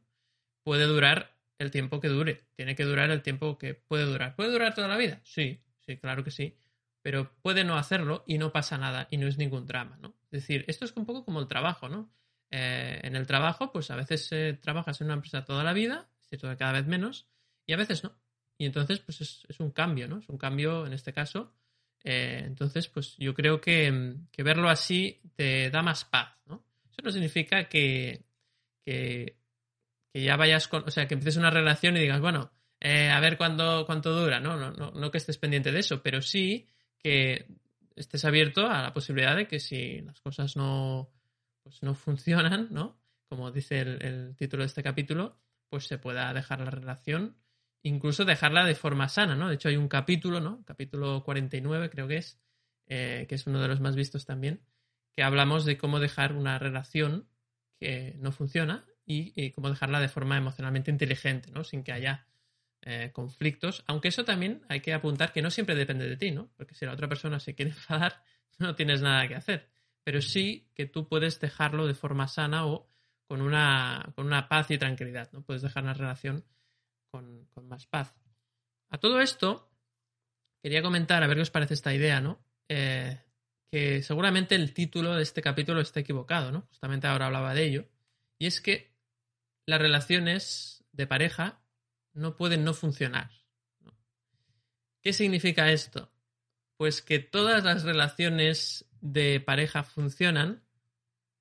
[SPEAKER 1] puede durar el tiempo que dure, tiene que durar el tiempo que puede durar. ¿Puede durar toda la vida? Sí, sí, claro que sí, pero puede no hacerlo y no pasa nada y no es ningún drama, ¿no? Es decir, esto es un poco como el trabajo, ¿no? Eh, en el trabajo, pues a veces eh, trabajas en una empresa toda la vida, es cierto que cada vez menos, y a veces no. Y entonces, pues es, un cambio, ¿no? Es un cambio en este caso. Eh, entonces, pues yo creo que, verlo así te da más paz, ¿no? Eso no significa que, que, ya vayas con, o sea, que empieces una relación y digas, bueno, a ver cuándo, cuánto dura, ¿no? No, ¿no? no que estés pendiente de eso, pero sí que estés abierto a la posibilidad de que si las cosas no, pues no funcionan, ¿no? Como dice el, título de este capítulo, pues se pueda dejar la relación, incluso dejarla de forma sana, ¿no? De hecho hay un capítulo, ¿no? Capítulo 49 creo que es, eh, que es uno de los más vistos también, que hablamos de cómo dejar una relación que no funciona y, cómo dejarla de forma emocionalmente inteligente, ¿no? Sin que haya eh, conflictos, aunque eso también hay que apuntar que no siempre depende de ti, ¿no? Porque si la otra persona se quiere *laughs* enfadar, no tienes nada que hacer pero sí que tú puedes dejarlo de forma sana o con una, con una paz y tranquilidad, ¿no? Puedes dejar una relación con, más paz. A todo esto, quería comentar, a ver qué os parece esta idea, ¿no? Eh, que seguramente el título de este capítulo está equivocado, ¿no? Justamente ahora hablaba de ello. Y es que las relaciones de pareja no pueden no funcionar. ¿Qué significa esto? Pues que todas las relaciones de pareja funcionan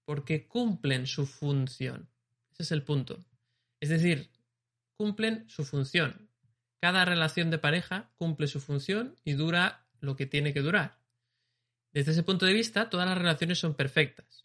[SPEAKER 1] porque cumplen su función. Ese es el punto. Es decir, cumplen su función. Cada relación de pareja cumple su función y dura lo que tiene que durar. Desde ese punto de vista, todas las relaciones son perfectas.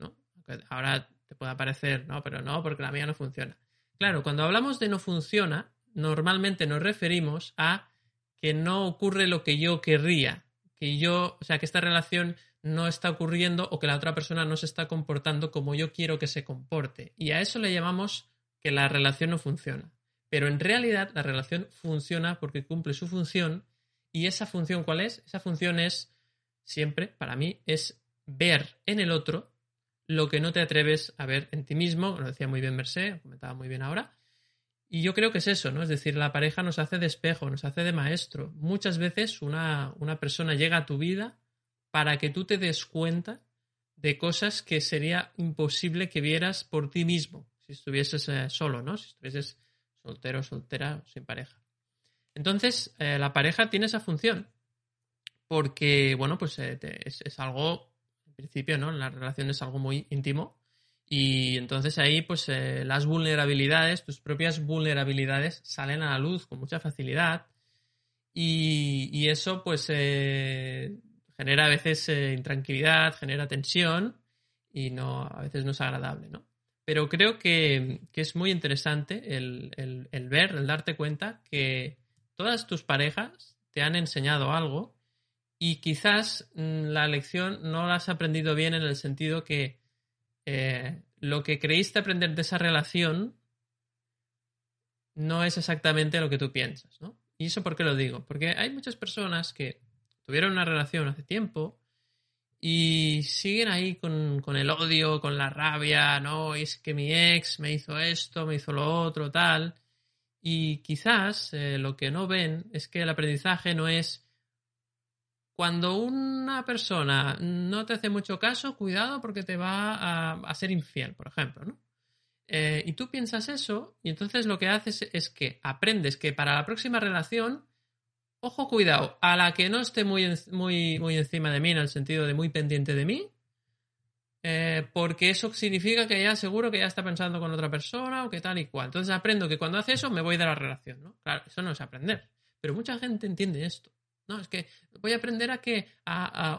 [SPEAKER 1] Ahora te puede parecer, no, pero no, porque la mía no funciona. Claro, cuando hablamos de no funciona, normalmente nos referimos a que no ocurre lo que yo querría, que yo, o sea, que esta relación no está ocurriendo o que la otra persona no se está comportando como yo quiero que se comporte. Y a eso le llamamos que la relación no funciona. Pero en realidad la relación funciona porque cumple su función y esa función ¿cuál es? Esa función es siempre, para mí, es ver en el otro lo que no te atreves a ver en ti mismo, lo decía muy bien Mercé, comentaba muy bien ahora, y yo creo que es eso, ¿no? Es decir, la pareja nos hace de espejo, nos hace de maestro. Muchas veces una, una persona llega a tu vida para que tú te des cuenta de cosas que sería imposible que vieras por ti mismo si estuvieses eh, solo, ¿no? Si estuvieses soltero, soltera, sin pareja. Entonces, eh, la pareja tiene esa función porque, bueno, pues eh, es, algo, en principio, ¿no? La relación es algo muy íntimo y entonces ahí, pues las vulnerabilidades, tus propias vulnerabilidades salen a la luz con mucha facilidad. Y, eso, pues, genera a veces eh, intranquilidad, genera tensión y no, a veces no es agradable, ¿no? Pero creo que, es muy interesante el, el, ver, el darte cuenta que todas tus parejas te han enseñado algo y quizás mm, la lección no la has aprendido bien en el sentido que eh, lo que creíste aprender de esa relación no es exactamente lo que tú piensas, ¿no? ¿Y eso por qué lo digo? Porque hay muchas personas que tuvieron una relación hace tiempo y siguen ahí con, el odio, con la rabia, ¿no? Es que mi ex me hizo esto, me hizo lo otro, tal. Y quizás eh, lo que no ven es que el aprendizaje no es cuando una persona no te hace mucho caso, cuidado porque te va a, ser infiel, por ejemplo, ¿no? Eh, y tú piensas eso y entonces lo que haces es que aprendes que para la próxima relación, ojo, cuidado, a la que no esté muy, muy, muy encima de mí, en el sentido de muy pendiente de mí, eh, porque eso significa que ya seguro que ya está pensando con otra persona o que tal y cual. Entonces aprendo que cuando hace eso me voy de la relación, ¿no? Claro, eso no es aprender. Pero mucha gente entiende esto. No, es que voy a aprender a que,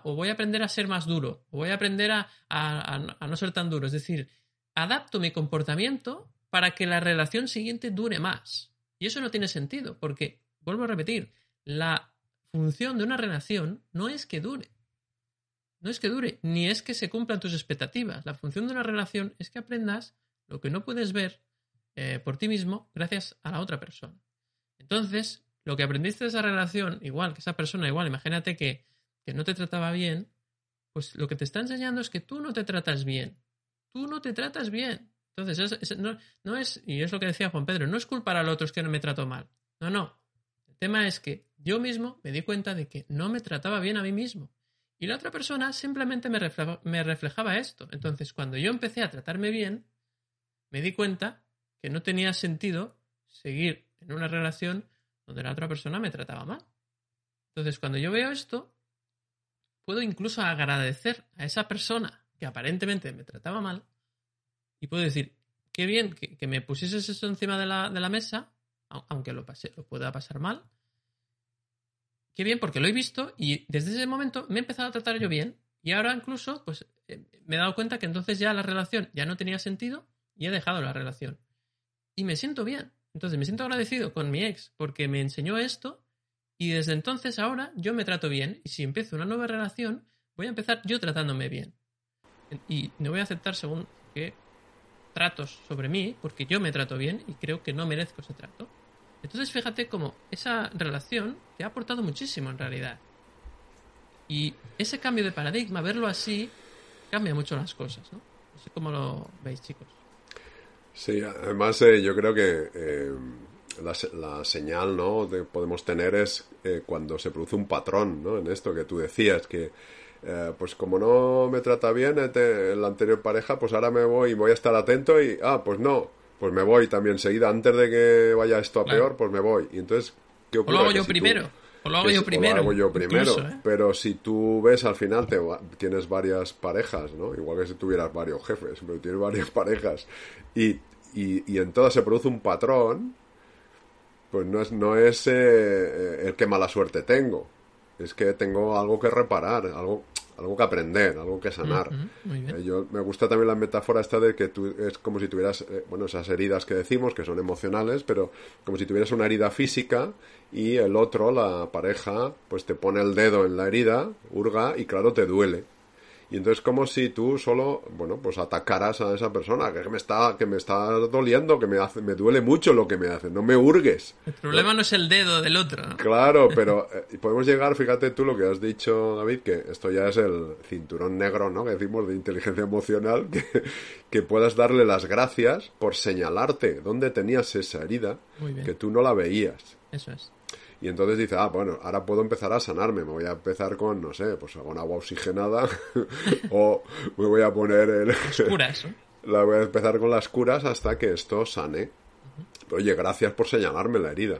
[SPEAKER 1] o voy a aprender a ser más duro, o voy a aprender a, a, no ser tan duro. Es decir, adapto mi comportamiento para que la relación siguiente dure más. Y eso no tiene sentido, porque, vuelvo a repetir, la función de una relación no es que dure. No es que dure, ni es que se cumplan tus expectativas. La función de una relación es que aprendas lo que no puedes ver eh, por ti mismo gracias a la otra persona. Entonces, lo que aprendiste de esa relación, igual que esa persona, igual, imagínate que, no te trataba bien, pues lo que te está enseñando es que tú no te tratas bien. Tú no te tratas bien. Entonces, no, es, y es lo que decía Juan Pedro, no es culpar al otro es que no me trato mal. No, no. El tema es que yo mismo me di cuenta de que no me trataba bien a mí mismo. Y la otra persona simplemente me reflejaba esto. Entonces, cuando yo empecé a tratarme bien, me di cuenta que no tenía sentido seguir en una relación donde la otra persona me trataba mal. Entonces, cuando yo veo esto, puedo incluso agradecer a esa persona que aparentemente me trataba mal y puedo decir, qué bien que, me pusieses esto encima de la, de la mesa, aunque lo, pase, lo pueda pasar mal. Qué bien, porque lo he visto y desde ese momento me he empezado a tratar yo bien y ahora incluso pues eh, me he dado cuenta que entonces ya la relación ya no tenía sentido y he dejado la relación. Y me siento bien. Entonces me siento agradecido con mi ex porque me enseñó esto y desde entonces ahora yo me trato bien y si empiezo una nueva relación voy a empezar yo tratándome bien. Y no voy a aceptar según qué tratos sobre mí porque yo me trato bien y creo que no merezco ese trato. Entonces fíjate cómo esa relación te ha aportado muchísimo en realidad. Y ese cambio de paradigma, verlo así, cambia mucho las cosas, ¿no? No sé cómo lo veis, chicos.
[SPEAKER 2] Sí, además eh, yo creo que eh, la, señal ¿no? que podemos tener es eh, cuando se produce un patrón ¿no? en esto que tú decías, que eh, pues como no me trata bien este, la anterior pareja, pues ahora me voy y voy a estar atento y, ah, pues no, pues me voy también enseguida, antes de que vaya esto a peor, pues me voy. Y entonces,
[SPEAKER 1] ¿qué ocurre? O lo hago yo primero. O lo hago yo primero.
[SPEAKER 2] lo hago yo primero. ¿eh? Pero si tú ves al final, te, tienes varias parejas, ¿no? Igual que si tuvieras varios jefes, pero tienes varias *laughs* parejas. Y, y, en todas se produce un patrón, pues no es, no es eh, el que mala suerte tengo. Es que tengo algo que reparar, algo algo que aprender, algo que sanar. Eh, yo, me gusta también la metáfora esta de que tú es como si tuvieras, eh, bueno, esas heridas que decimos, que son emocionales, pero como si tuvieras una herida física y el otro, la pareja, pues te pone el dedo en la herida, hurga y claro, te duele. Y entonces como si tú solo, bueno, pues atacaras a esa persona, que me está, que me está doliendo, que me hace, me duele mucho lo que me hace, no me hurgues.
[SPEAKER 1] El problema no, es el dedo del otro.
[SPEAKER 2] Claro, pero eh, podemos llegar, fíjate tú lo que has dicho, David, que esto ya es el cinturón negro, ¿no? Que decimos de inteligencia emocional, que, que puedas darle las gracias por señalarte dónde tenías esa herida, que tú no la veías.
[SPEAKER 1] Eso es.
[SPEAKER 2] Y entonces dice, ah, bueno, ahora puedo empezar a sanarme, me voy a empezar con, no sé, pues con agua oxigenada *laughs* o me voy a poner el...
[SPEAKER 1] Las curas, *laughs*
[SPEAKER 2] La voy a empezar con las curas hasta que esto sane. Oye, gracias por señalarme la herida,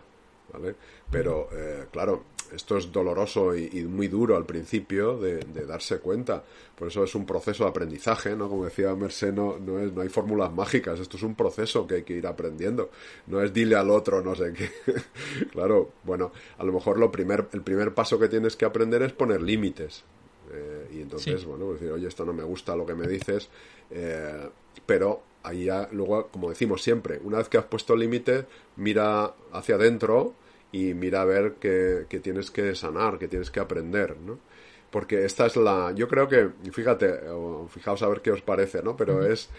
[SPEAKER 2] ¿vale? Pero, eh, claro, esto es doloroso y, muy duro al principio de, darse cuenta. Por eso es un proceso de aprendizaje, ¿no? Como decía Mercé, no, es, no hay fórmulas mágicas, esto es un proceso que hay que ir aprendiendo. No es dile al otro, no sé qué. *laughs* claro, bueno, a lo mejor lo primer, el primer paso que tienes que aprender es poner límites. Eh, y entonces, bueno, decir, oye, esto no me gusta lo que me dices, eh, pero ahí ya, luego, como decimos siempre, una vez que has puesto límites, mira hacia adentro y mira a ver qué, tienes que sanar, qué tienes que aprender, ¿no? Porque esta es la... Yo creo que, fíjate, fijaos a ver qué os parece, ¿no? Pero es...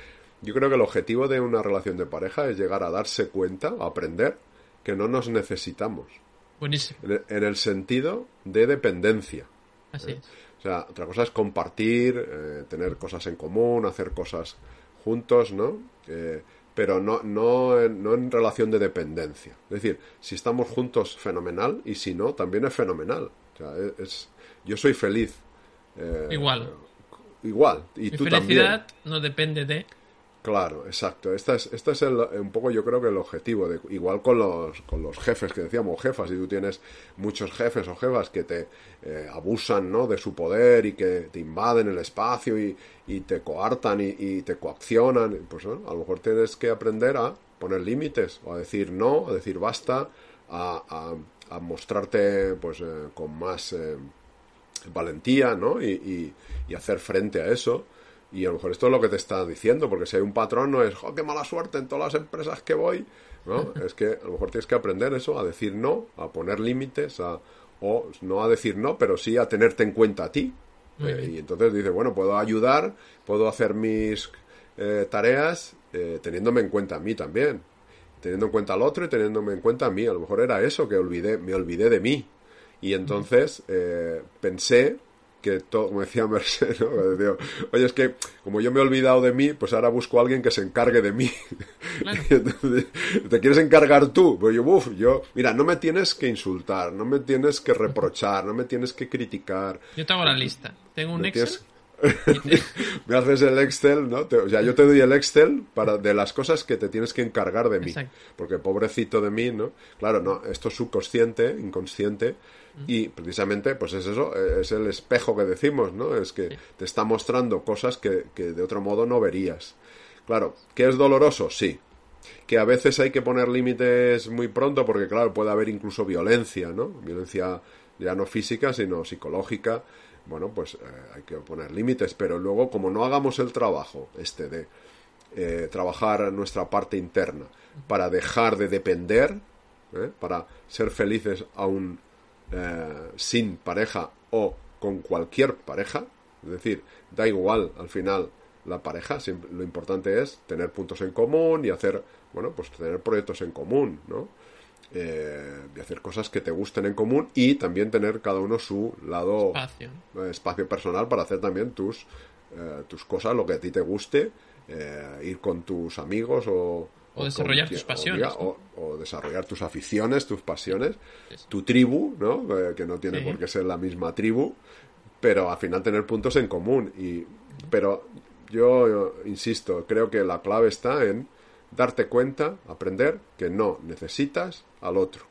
[SPEAKER 2] Yo creo que el objetivo de una relación de pareja es llegar a darse cuenta, a aprender, que no nos necesitamos.
[SPEAKER 1] Buenísimo.
[SPEAKER 2] En el sentido de dependencia.
[SPEAKER 1] Así es.
[SPEAKER 2] O sea, otra cosa es compartir, eh, tener cosas en común, hacer cosas juntos, ¿no? Eh, pero no, no, no en relación de dependencia. Es decir, si estamos juntos, fenomenal, y si no, también es fenomenal. O sea, es, yo soy feliz.
[SPEAKER 1] Eh, igual.
[SPEAKER 2] Igual. Y tú felicidad
[SPEAKER 1] no depende de...
[SPEAKER 2] Claro, exacto. Este es, este es el, un poco yo creo que el objetivo. De, igual con los, con los jefes que decíamos, jefas, y tú tienes muchos jefes o jefas que te eh, abusan ¿no? de su poder y que te invaden el espacio y, te coartan y, te coaccionan, pues a lo mejor tienes que aprender a poner límites o a decir no, a decir basta, a, mostrarte pues eh, con más eh, valentía, ¿no? Y hacer frente a eso y a lo mejor esto es lo que te está diciendo, porque si hay un patrón no es, ¡oh, qué mala suerte en todas las empresas que voy! ¿no? *laughs* es que a lo mejor tienes que aprender eso, a decir no, a poner límites, a, o no a decir no, pero sí a tenerte en cuenta a ti. Eh, y entonces dice, bueno, puedo ayudar, puedo hacer mis eh, tareas eh, teniéndome en cuenta a mí también. Teniendo en cuenta al otro y teniéndome en cuenta a mí. A lo mejor era eso que olvidé, me olvidé de mí. Y entonces pensé que todo, como decía Merced, oye, es que como yo me he olvidado de mí, pues ahora busco a alguien que se encargue de mí. *laughs* ¿Te quieres encargar tú? Pues yo, uff, yo, mira, no me tienes que insultar, no me tienes que reprochar, no me tienes que criticar.
[SPEAKER 1] Yo tengo la lista. Tengo un Excel. *laughs*
[SPEAKER 2] me haces el Excel, ¿no? o sea, yo te doy el Excel para de las cosas que te tienes que encargar de mí. Porque pobrecito de mí, ¿no? Claro, no, esto es subconsciente, inconsciente, y precisamente, pues es eso, es el espejo que decimos, ¿no? Es que te está mostrando cosas que, que de otro modo no verías. Claro, ¿que es doloroso? Sí. Que a veces hay que poner límites muy pronto porque, claro, puede haber incluso violencia, ¿no? Violencia ya no física, sino psicológica. Bueno, pues eh, hay que poner límites, pero luego, como no hagamos el trabajo este de eh, trabajar nuestra parte interna para dejar de depender, ¿eh? para ser felices aún eh, sin pareja o con cualquier pareja, es decir, da igual al final la pareja, lo importante es tener puntos en común y hacer, bueno, pues tener proyectos en común, ¿no? Eh, y hacer cosas que te gusten en común y también tener cada uno su lado
[SPEAKER 1] espacio,
[SPEAKER 2] eh, espacio personal para hacer también tus, tus cosas, lo que a ti te guste, ir con tus amigos o,
[SPEAKER 1] o desarrollar tus pasiones.
[SPEAKER 2] O, desarrollar tus aficiones, tus pasiones, tu tribu, ¿no? Que no tiene por qué ser la misma tribu, pero al final tener puntos en común. Y, pero yo, insisto, creo que la clave está en darte cuenta, aprender que no necesitas al otro.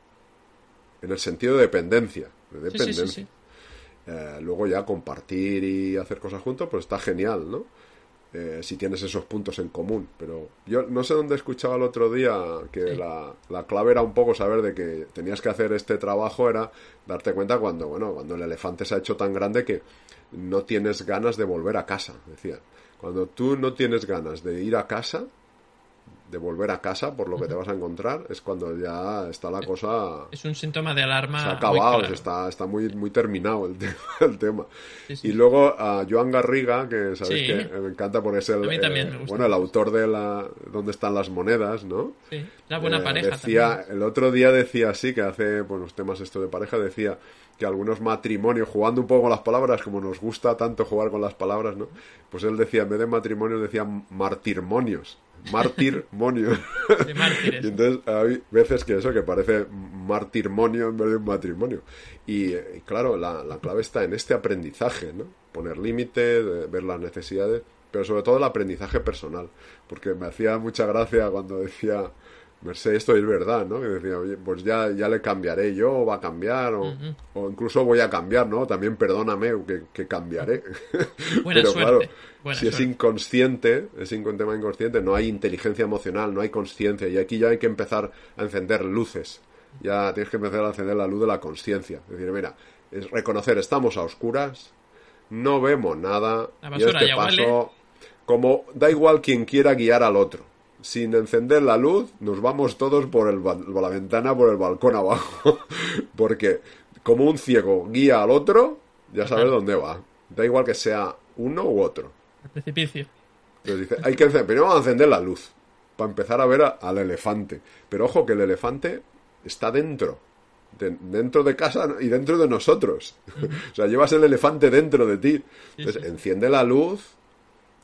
[SPEAKER 2] En el sentido de dependencia. De dependencia. Eh, luego ya compartir y hacer cosas juntos, pues está genial, ¿no? Eh, si tienes esos puntos en común. Pero yo no sé dónde escuchaba el otro día que la, la, clave era un poco saber de que tenías que hacer este trabajo, era darte cuenta cuando, bueno, cuando el elefante se ha hecho tan grande que no tienes ganas de volver a casa, decía. Cuando tú no tienes ganas de ir a casa, de volver a casa por lo que te vas a encontrar, es cuando ya está la cosa...
[SPEAKER 1] Es un síntoma de alarma.
[SPEAKER 2] Se ha acabado, está, está muy, muy terminado el, *laughs* el tema. Y luego a Joan Garriga, que sabéis que me encanta porque es el, eh, bueno, el autor de la ¿Dónde están las monedas? ¿no?
[SPEAKER 1] Sí, la buena eh, pareja.
[SPEAKER 2] Decía, el otro día decía así, que hace pues, los temas esto de pareja, decía que algunos matrimonios, jugando un poco con las palabras, como nos gusta tanto jugar con las palabras, ¿no? Pues él decía, en vez de matrimonios, decía martirmonios martirmonio. *laughs* y entonces hay veces que eso que parece martirmonio en vez de un matrimonio. Y, claro, la, la, clave está en este aprendizaje, ¿no? Poner límites, ver las necesidades, pero sobre todo el aprendizaje personal. Porque me hacía mucha gracia cuando decía Mercedes, esto es verdad, ¿no? Que decía, oye, pues ya, ya le cambiaré yo, o va a cambiar, o, o incluso voy a cambiar, ¿no? También perdóname que, que cambiaré. *laughs*
[SPEAKER 1] Pero claro,
[SPEAKER 2] si es inconsciente, es un tema inconsciente, no hay inteligencia emocional, no hay conciencia, y aquí ya hay que empezar a encender luces. Ya tienes que empezar a encender la luz de la conciencia. Es decir, mira, es reconocer, estamos a oscuras, no vemos nada, y este paso, como da igual quien quiera guiar al otro sin encender la luz, nos vamos todos por, el, por la ventana, por el balcón abajo. *laughs* Porque como un ciego guía al otro, ya sabes dónde va. Da igual que sea uno u otro.
[SPEAKER 1] El precipicio.
[SPEAKER 2] dice, hay que primero vamos a encender la luz para empezar a ver al elefante. Pero ojo que el elefante está dentro. dentro de casa y dentro de nosotros. *laughs* o sea, llevas el elefante dentro de ti. Entonces, enciende la luz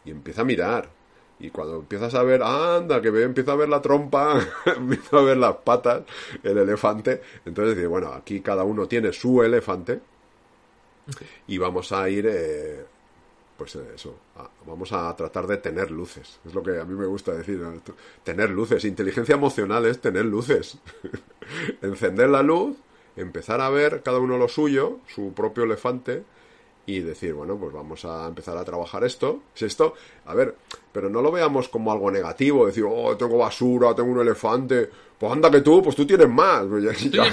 [SPEAKER 2] y empieza a mirar y cuando empiezas a ver, anda, que empieza a ver la trompa, *laughs* empieza a ver las patas, el elefante, entonces dice, bueno, aquí cada uno tiene su elefante y vamos a ir, eh, pues eso, vamos a tratar de tener luces. Es lo que a mí me gusta decir, tener luces. Inteligencia emocional es tener luces. *laughs* Encender la luz, empezar a ver cada uno lo suyo, su propio elefante, y decir, bueno, pues vamos a empezar a trabajar esto. Es esto, a ver, pero no lo veamos como algo negativo, decir, oh, tengo basura, tengo un elefante, pues anda que tú, pues tú tienes más. Pues
[SPEAKER 1] ya, *laughs*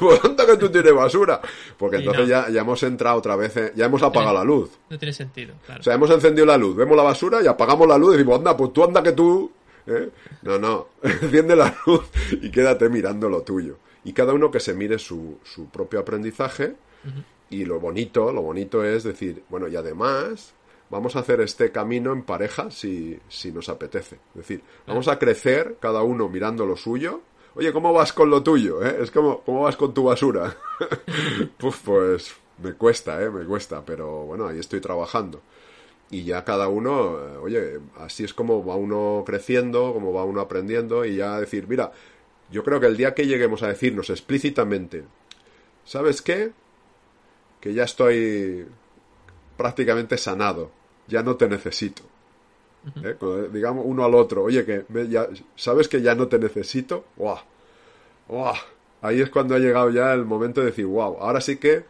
[SPEAKER 2] pues anda que tú tienes basura. Porque entonces ya, ya hemos entrado otra vez, ya hemos apagado la luz.
[SPEAKER 1] No tiene sentido, claro.
[SPEAKER 2] O sea, hemos encendido la luz, vemos la basura y apagamos la luz y decimos, anda, pues tú anda que tú... ¿eh? No, no, *laughs* enciende la luz y quédate mirando lo tuyo. Y cada uno que se mire su, su propio aprendizaje y lo bonito, lo bonito es decir, bueno, y además vamos a hacer este camino en pareja si, si nos apetece. Es decir, vamos a crecer cada uno mirando lo suyo. Oye, ¿cómo vas con lo tuyo? Eh? Es como, ¿cómo vas con tu basura? *laughs* pues, pues me cuesta, ¿eh? Me cuesta, pero bueno, ahí estoy trabajando. Y ya cada uno, eh, oye, así es como va uno creciendo, como va uno aprendiendo y ya decir, mira, yo creo que el día que lleguemos a decirnos explícitamente, ¿sabes qué? Que ya estoy prácticamente sanado, ya no te necesito. ¿Eh? digamos uno al otro, oye, que ya, sabes que ya no te necesito, ¡Wow! ¡Wow! ahí es cuando ha llegado ya el momento de decir, wow, ahora sí que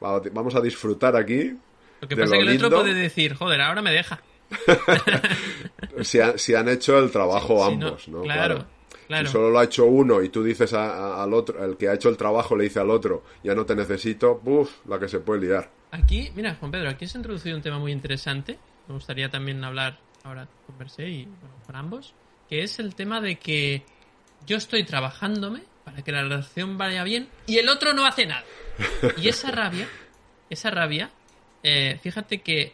[SPEAKER 2] vamos a disfrutar aquí.
[SPEAKER 1] Lo que pasa es que el otro puede decir, joder, ahora me deja. *laughs*
[SPEAKER 2] si, si, han hecho el trabajo *laughs* ambos, no,
[SPEAKER 1] claro.
[SPEAKER 2] Si solo lo ha hecho uno y tú dices al otro, el que ha hecho el trabajo le dice al otro, ya no te necesito, ¡buf! La que se puede liar.
[SPEAKER 1] Aquí, mira, Juan Pedro, aquí se ha introducido un tema muy interesante. Me gustaría también hablar ahora con Mercé y con ambos, que es el tema de que yo estoy trabajándome para que la relación vaya bien y el otro no hace nada. Y esa rabia, esa rabia, eh, fíjate que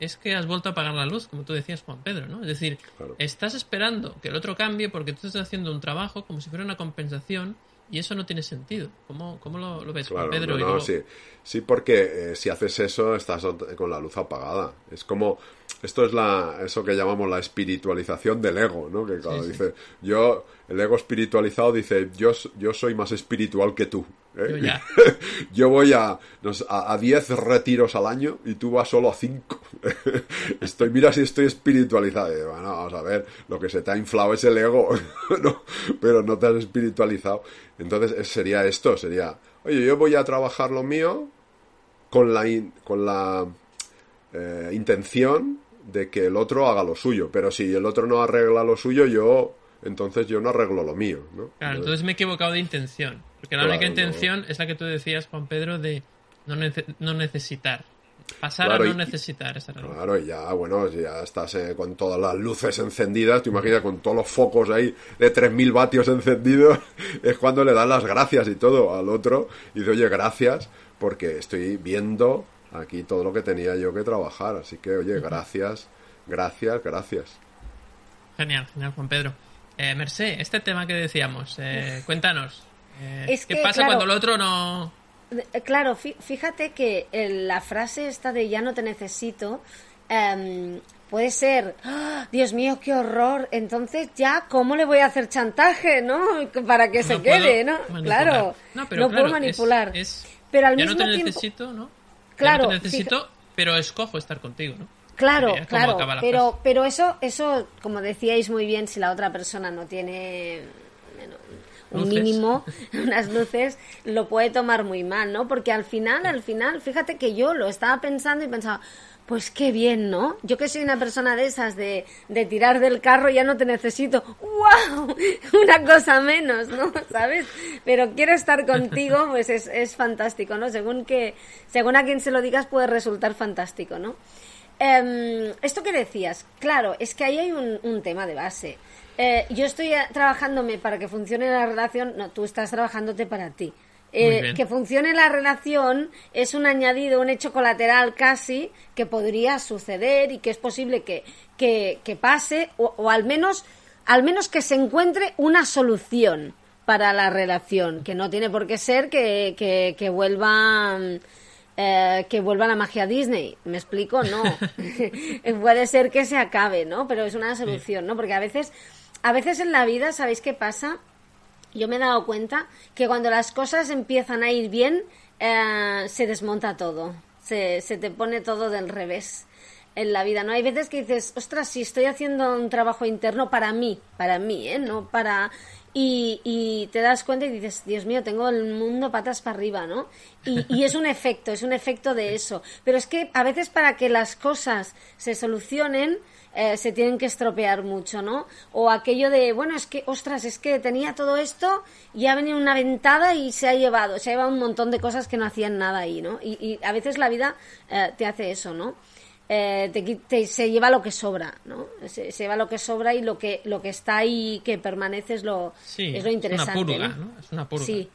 [SPEAKER 1] es que has vuelto a apagar la luz, como tú decías, Juan Pedro, ¿no? Es decir, estás esperando que el otro cambie porque tú estás haciendo un trabajo como si fuera una compensación y eso no tiene sentido. ¿Cómo, cómo lo, ves, Juan Pedro?
[SPEAKER 2] No, sí. sí, porque eh, si haces eso estás con la luz apagada. Es como, esto es la, eso que llamamos la espiritualización del ego, ¿no? Que claro, dice, yo, el ego espiritualizado dice, yo, yo soy más espiritual que tú. ¿eh? Yo, *laughs* voy a, a 10 retiros al año y tú vas solo a 5. *laughs* estoy, mira si estoy espiritualizado. bueno, vamos a ver, lo que se te ha inflado es el ego, *laughs* pero no te has espiritualizado. Entonces sería esto, sería, oye, yo voy a trabajar lo mío con la, con la eh, intención de que el otro haga lo suyo, pero si el otro no arregla lo suyo, yo entonces yo no arreglo lo mío, ¿no?
[SPEAKER 1] Claro, entonces me he equivocado de intención. Porque la única intención es la que tú decías, Juan Pedro, de no, no necesitar. Pasar a no necesitar esa
[SPEAKER 2] relación. Claro, y ya, bueno, ya estás eh, con todas las luces encendidas, te imaginas con todos los focos ahí de 3.000 vatios encendidos, *laughs* es cuando le das las gracias y todo al otro, y dice, oye, gracias, porque estoy viendo aquí todo lo que tenía yo que trabajar, así que, oye, gracias, gracias, gracias.
[SPEAKER 1] Genial, genial, Juan Pedro. Eh, Merced, este tema que decíamos, eh, cuéntanos. Eh, ¿Qué pasa cuando el otro no...?
[SPEAKER 3] Eh, claro, fíjate que la frase esta de ya no te necesito em, puede ser, ¡Ah! Dios mío, qué horror, entonces ya, ¿cómo le voy a hacer chantaje, no? *laughs* Para que se quede, ¿no? Claro, no, puedo manipular. pero al mismo
[SPEAKER 1] no
[SPEAKER 3] te
[SPEAKER 1] necesito, ¿no? Claro. no te necesito, pero escojo estar contigo, ¿no?
[SPEAKER 3] Claro, claro, pero, pero eso, eso, como decíais muy bien, si la otra persona no tiene un mínimo, *laughs* unas luces, lo puede tomar muy mal, ¿no? Porque al final, al final, fíjate que yo lo estaba pensando y pensaba, pues qué bien, ¿no? Yo que soy una persona de esas, de, de tirar del carro, ya no te necesito. ¡Wow! *laughs* Una cosa menos, ¿no? *laughs* ¿Sabes? Pero quiero estar contigo, pues es, es fantástico, ¿no? Según que, según a quien se lo digas, puede resultar fantástico, ¿no? Em, esto que decías, claro, es que ahí hay un, tema de base. Eh, yo estoy trabajándome para que funcione la relación, no, tú estás trabajándote para ti. Eh, que funcione la relación es un añadido, un hecho colateral casi que podría suceder y que es posible que, que, pase o, al menos al menos que se encuentre una solución para la relación, que no tiene por qué ser que, que, que vuelvan eh, que vuelva la magia Disney. ¿Me explico? No. *laughs* *laughs* Puede ser que se acabe, ¿no? Pero es una solución, ¿no? Porque a veces, a veces en la vida, ¿sabéis qué pasa? Yo me he dado cuenta que cuando las cosas empiezan a ir bien, eh, se desmonta todo. Se, se te pone todo del revés en la vida, ¿no? Hay veces que dices, ostras, si estoy haciendo un trabajo interno para mí, para mí, ¿eh? No para y, y, te das cuenta y dices, Dios mío, tengo el mundo patas para arriba, ¿no? Y, y, es un efecto, es un efecto de eso. Pero es que a veces para que las cosas se solucionen, eh, se tienen que estropear mucho, ¿no? O aquello de, bueno, es que, ostras, es que tenía todo esto y ha venido una ventada y se ha llevado, se ha llevado un montón de cosas que no hacían nada ahí, ¿no? Y, y a veces la vida eh, te hace eso, ¿no? Eh, te, se lleva lo que sobra, ¿no? Se, lleva lo que sobra y lo que lo que está ahí que permanece es lo, es lo interesante.
[SPEAKER 1] Es una purga, ¿no? Es una purga.
[SPEAKER 3] Sí.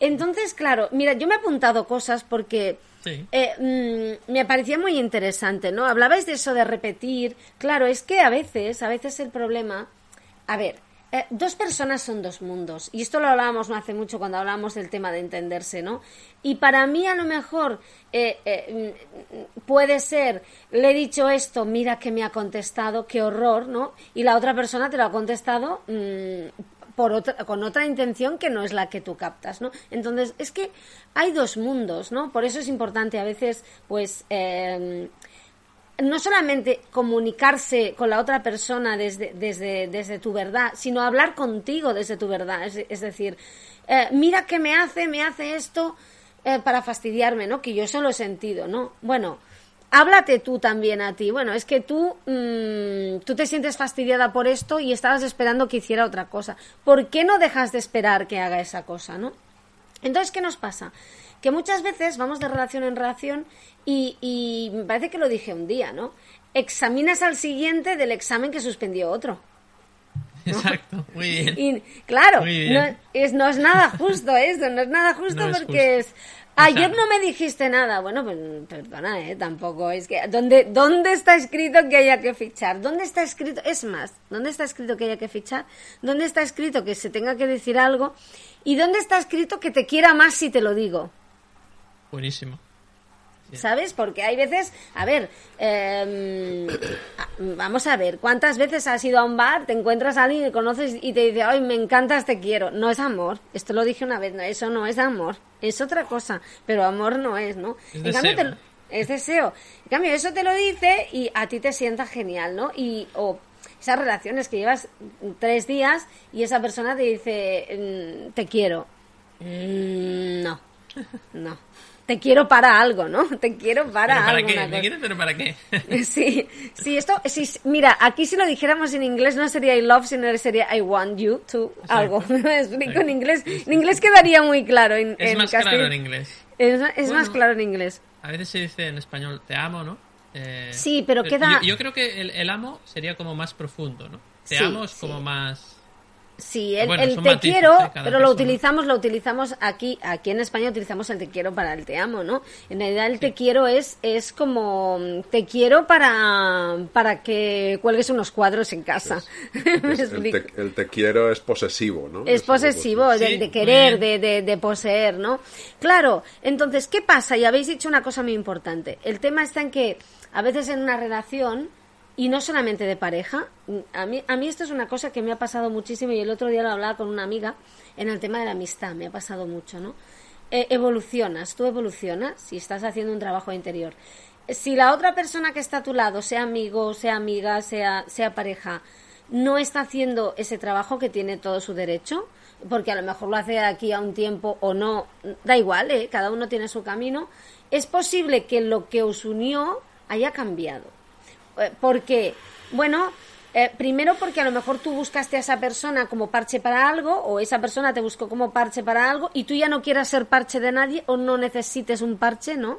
[SPEAKER 3] Entonces, claro, mira, yo me he apuntado cosas porque eh, mm, me parecía muy interesante, ¿no? Hablabais de eso de repetir. Claro, es que a veces, a veces el problema. A ver, eh, dos personas son dos mundos. Y esto lo hablábamos no hace mucho cuando hablábamos del tema de entenderse, ¿no? Y para mí a lo mejor eh, eh, mm, puede ser, le he dicho esto, mira que me ha contestado, qué horror, ¿no? Y la otra persona te lo ha contestado mm, por otra, con otra intención que no es la que tú captas, ¿no? Entonces, es que hay dos mundos, ¿no? Por eso es importante a veces, pues, no solamente comunicarse con la otra persona desde, desde, desde tu verdad, sino hablar contigo desde tu verdad. Es, decir, eh, mira que me hace, me hace esto eh, para fastidiarme, ¿no? Que yo eso lo he sentido, ¿no? Bueno, háblate tú también a ti. Bueno, es que tú, mm, tú te sientes fastidiada por esto y estabas esperando que hiciera otra cosa. ¿Por qué no dejas de esperar que haga esa cosa, no? Entonces, ¿qué nos pasa? Que muchas veces vamos de relación en relación y, me parece que lo dije un día, ¿no? Examinas al siguiente del examen que suspendió otro.
[SPEAKER 1] Exacto, muy *laughs* bien.
[SPEAKER 3] Y, claro, No, es, no es nada justo eso, no es nada justo porque es... Ayer no me dijiste nada. Bueno, pues perdona, ¿eh? Tampoco es que... ¿dónde, ¿Dónde está escrito que haya que fichar? ¿Dónde está escrito? Es más, ¿dónde está escrito que haya que fichar? ¿Dónde está escrito que se tenga que decir algo? ¿Y dónde está escrito que te quiera más si te lo digo?
[SPEAKER 1] Buenísimo.
[SPEAKER 3] ¿sabes? Porque hay veces, a ver, em, vamos a ver, ¿cuántas veces has ido a un bar, te encuentras a alguien que conoces y te dice, ay, me encantas, te quiero? No es amor, esto lo dije una vez, no, eso no es amor, es otra cosa, pero amor no es, ¿no?
[SPEAKER 1] Es deseo.
[SPEAKER 3] es deseo. En cambio, eso te lo dice y a ti te sienta genial, ¿no? Y, o esas relaciones que llevas tres días y esa persona te dice, mm, te quiero. Mm, no, no *laughs* te quiero para algo, ¿no? *laughs* Te quiero para,
[SPEAKER 1] ¿Pero para
[SPEAKER 3] algo.
[SPEAKER 1] Qué? ¿Me quieres, pero para qué? *laughs*
[SPEAKER 3] sí, *laughs* sí, esto, sí, mira, aquí si lo dijéramos en inglés no sería I love, sino sería I want you to algo. Me explico en inglés. En inglés quedaría muy claro. En,
[SPEAKER 1] es más claro en inglés.
[SPEAKER 3] Es, más claro en inglés.
[SPEAKER 1] A veces se dice en español te amo, ¿no?
[SPEAKER 3] Eh, sí, pero queda.
[SPEAKER 1] Yo, creo que el, amo sería como más profundo, ¿no? Te amo es como más
[SPEAKER 3] Sí, el, te quiero, pero lo utilizamos, lo utilizamos aquí, aquí en España utilizamos el te quiero para el te amo, ¿no? En realidad el te quiero es, es como te quiero para, para que cuelgues unos cuadros en casa. *laughs*
[SPEAKER 2] el, te, quiero es posesivo, ¿no?
[SPEAKER 3] Es, posesivo, de, querer, de, de, de poseer, ¿no? Claro, entonces, ¿qué pasa? Y habéis dicho una cosa muy importante. El tema está en que a veces en una relación y no solamente de pareja. A mí, a mí esto es una cosa que me ha pasado muchísimo y el otro día lo hablaba con una amiga en el tema de la amistad. Me ha pasado mucho, ¿no? Eh, evolucionas, tú evolucionas si estás haciendo un trabajo interior. Si la otra persona que está a tu lado, sea amigo, sea amiga, sea, sea pareja, no está haciendo ese trabajo que tiene todo su derecho, porque a lo mejor lo hace aquí a un tiempo o no, da igual, ¿eh? cada uno tiene su camino, es posible que lo que os unió haya cambiado eh, porque, bueno, eh, primero porque a lo mejor tú buscaste a esa persona como parche para algo o esa persona te buscó como parche para algo y tú ya no quieras ser parche de nadie o no necesites un parche, ¿no?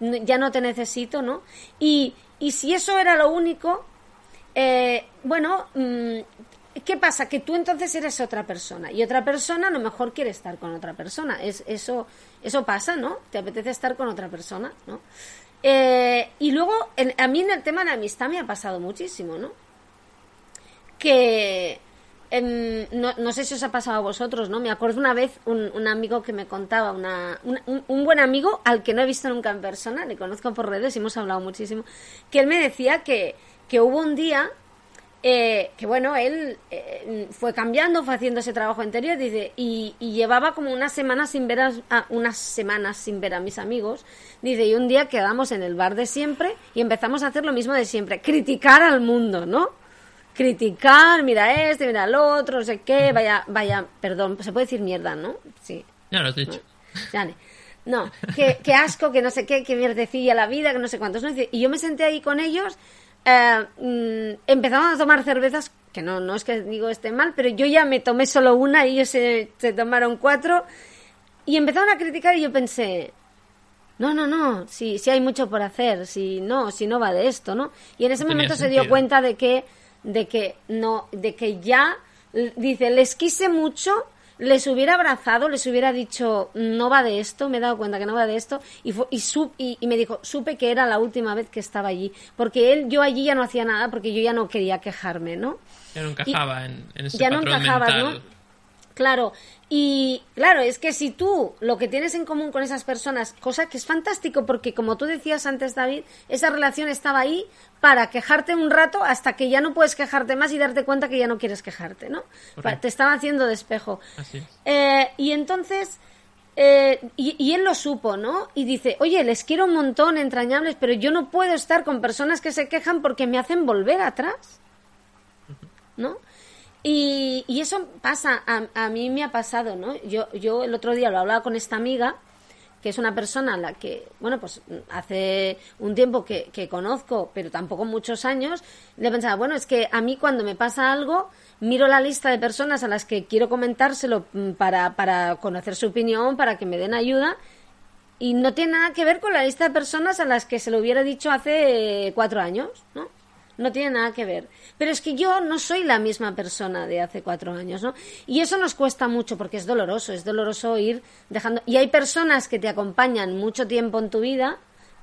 [SPEAKER 3] Ya no te necesito, ¿no? Y, y si eso era lo único, eh, bueno, mm, ¿qué pasa? Que tú entonces eres otra persona y otra persona a lo mejor quiere estar con otra persona. Es, eso, eso pasa, ¿no? Te apetece estar con otra persona, ¿no? Eh, y luego, a mí en el tema de la amistad me ha pasado muchísimo, ¿no? Que em, no, sé si os ha pasado a vosotros, ¿no? Me acuerdo una vez un, amigo que me contaba, una, un, buen amigo al que no he visto nunca en persona, le conozco por redes y hemos hablado muchísimo, que él me decía que, que hubo un día eh, que bueno, él eh, fue cambiando, fue haciendo ese trabajo interior dice, y, llevaba como unas semanas sin ver a, unas semanas sin ver a mis amigos, dice, y un día quedamos en el bar de siempre y empezamos a hacer lo mismo de siempre, criticar al mundo, ¿no? Criticar, mira este, mira el otro, no sé qué, vaya, vaya, perdón, se puede decir mierda, ¿no? Sí.
[SPEAKER 1] No, lo has dicho.
[SPEAKER 3] Vale. No, qué, asco, que no sé qué, que mierdecilla la vida, que no sé cuántos. ¿no? Y yo me senté ahí con ellos eh, mm, empezamos a tomar cervezas, que no, no es que digo esté mal, pero yo ya me tomé solo una y ellos se, tomaron cuatro y empezaron a criticar y yo pensé, no, no, no, si, si hay mucho por hacer, si no, si no va de esto, ¿no? Y en ese momento se dio cuenta de que, de que no, de que ya, dice, les quise mucho, les hubiera abrazado, les hubiera dicho, no va de esto, me he dado cuenta que no va de esto, y, y, y, me dijo, supe que era la última vez que estaba allí, porque él, yo allí ya no hacía nada, porque yo ya no quería quejarme, ¿no?
[SPEAKER 1] Ya no encajaba en, ese
[SPEAKER 3] ya no encajaba, ¿no? Claro, y claro, es que si tú lo que tienes en común con esas personas, cosa que es fantástico porque como tú decías antes, David, esa relación estaba ahí para quejarte un rato hasta que ya no puedes quejarte más y darte cuenta que ya no quieres quejarte, ¿no? Te estaba haciendo de espejo. Eh, y entonces, eh, y, y, él lo supo, ¿no? Y dice, oye, les quiero un montón, entrañables, pero yo no puedo estar con personas que se quejan porque me hacen volver atrás, ¿no? Y, y eso pasa, a, a, mí me ha pasado, ¿no? Yo, yo el otro día lo hablaba con esta amiga, que es una persona a la que, bueno, pues hace un tiempo que, que conozco, pero tampoco muchos años, le pensaba, bueno, es que a mí cuando me pasa algo, miro la lista de personas a las que quiero comentárselo mm, para, para conocer su opinión, para que me den ayuda, y no tiene nada que ver con la lista de personas a las que se lo hubiera dicho hace cuatro años, ¿no? No tiene nada que ver. Pero es que yo no soy la misma persona de hace cuatro años, ¿no? Y eso nos cuesta mucho porque es doloroso, es doloroso ir dejando... Y hay personas que te acompañan mucho tiempo en tu vida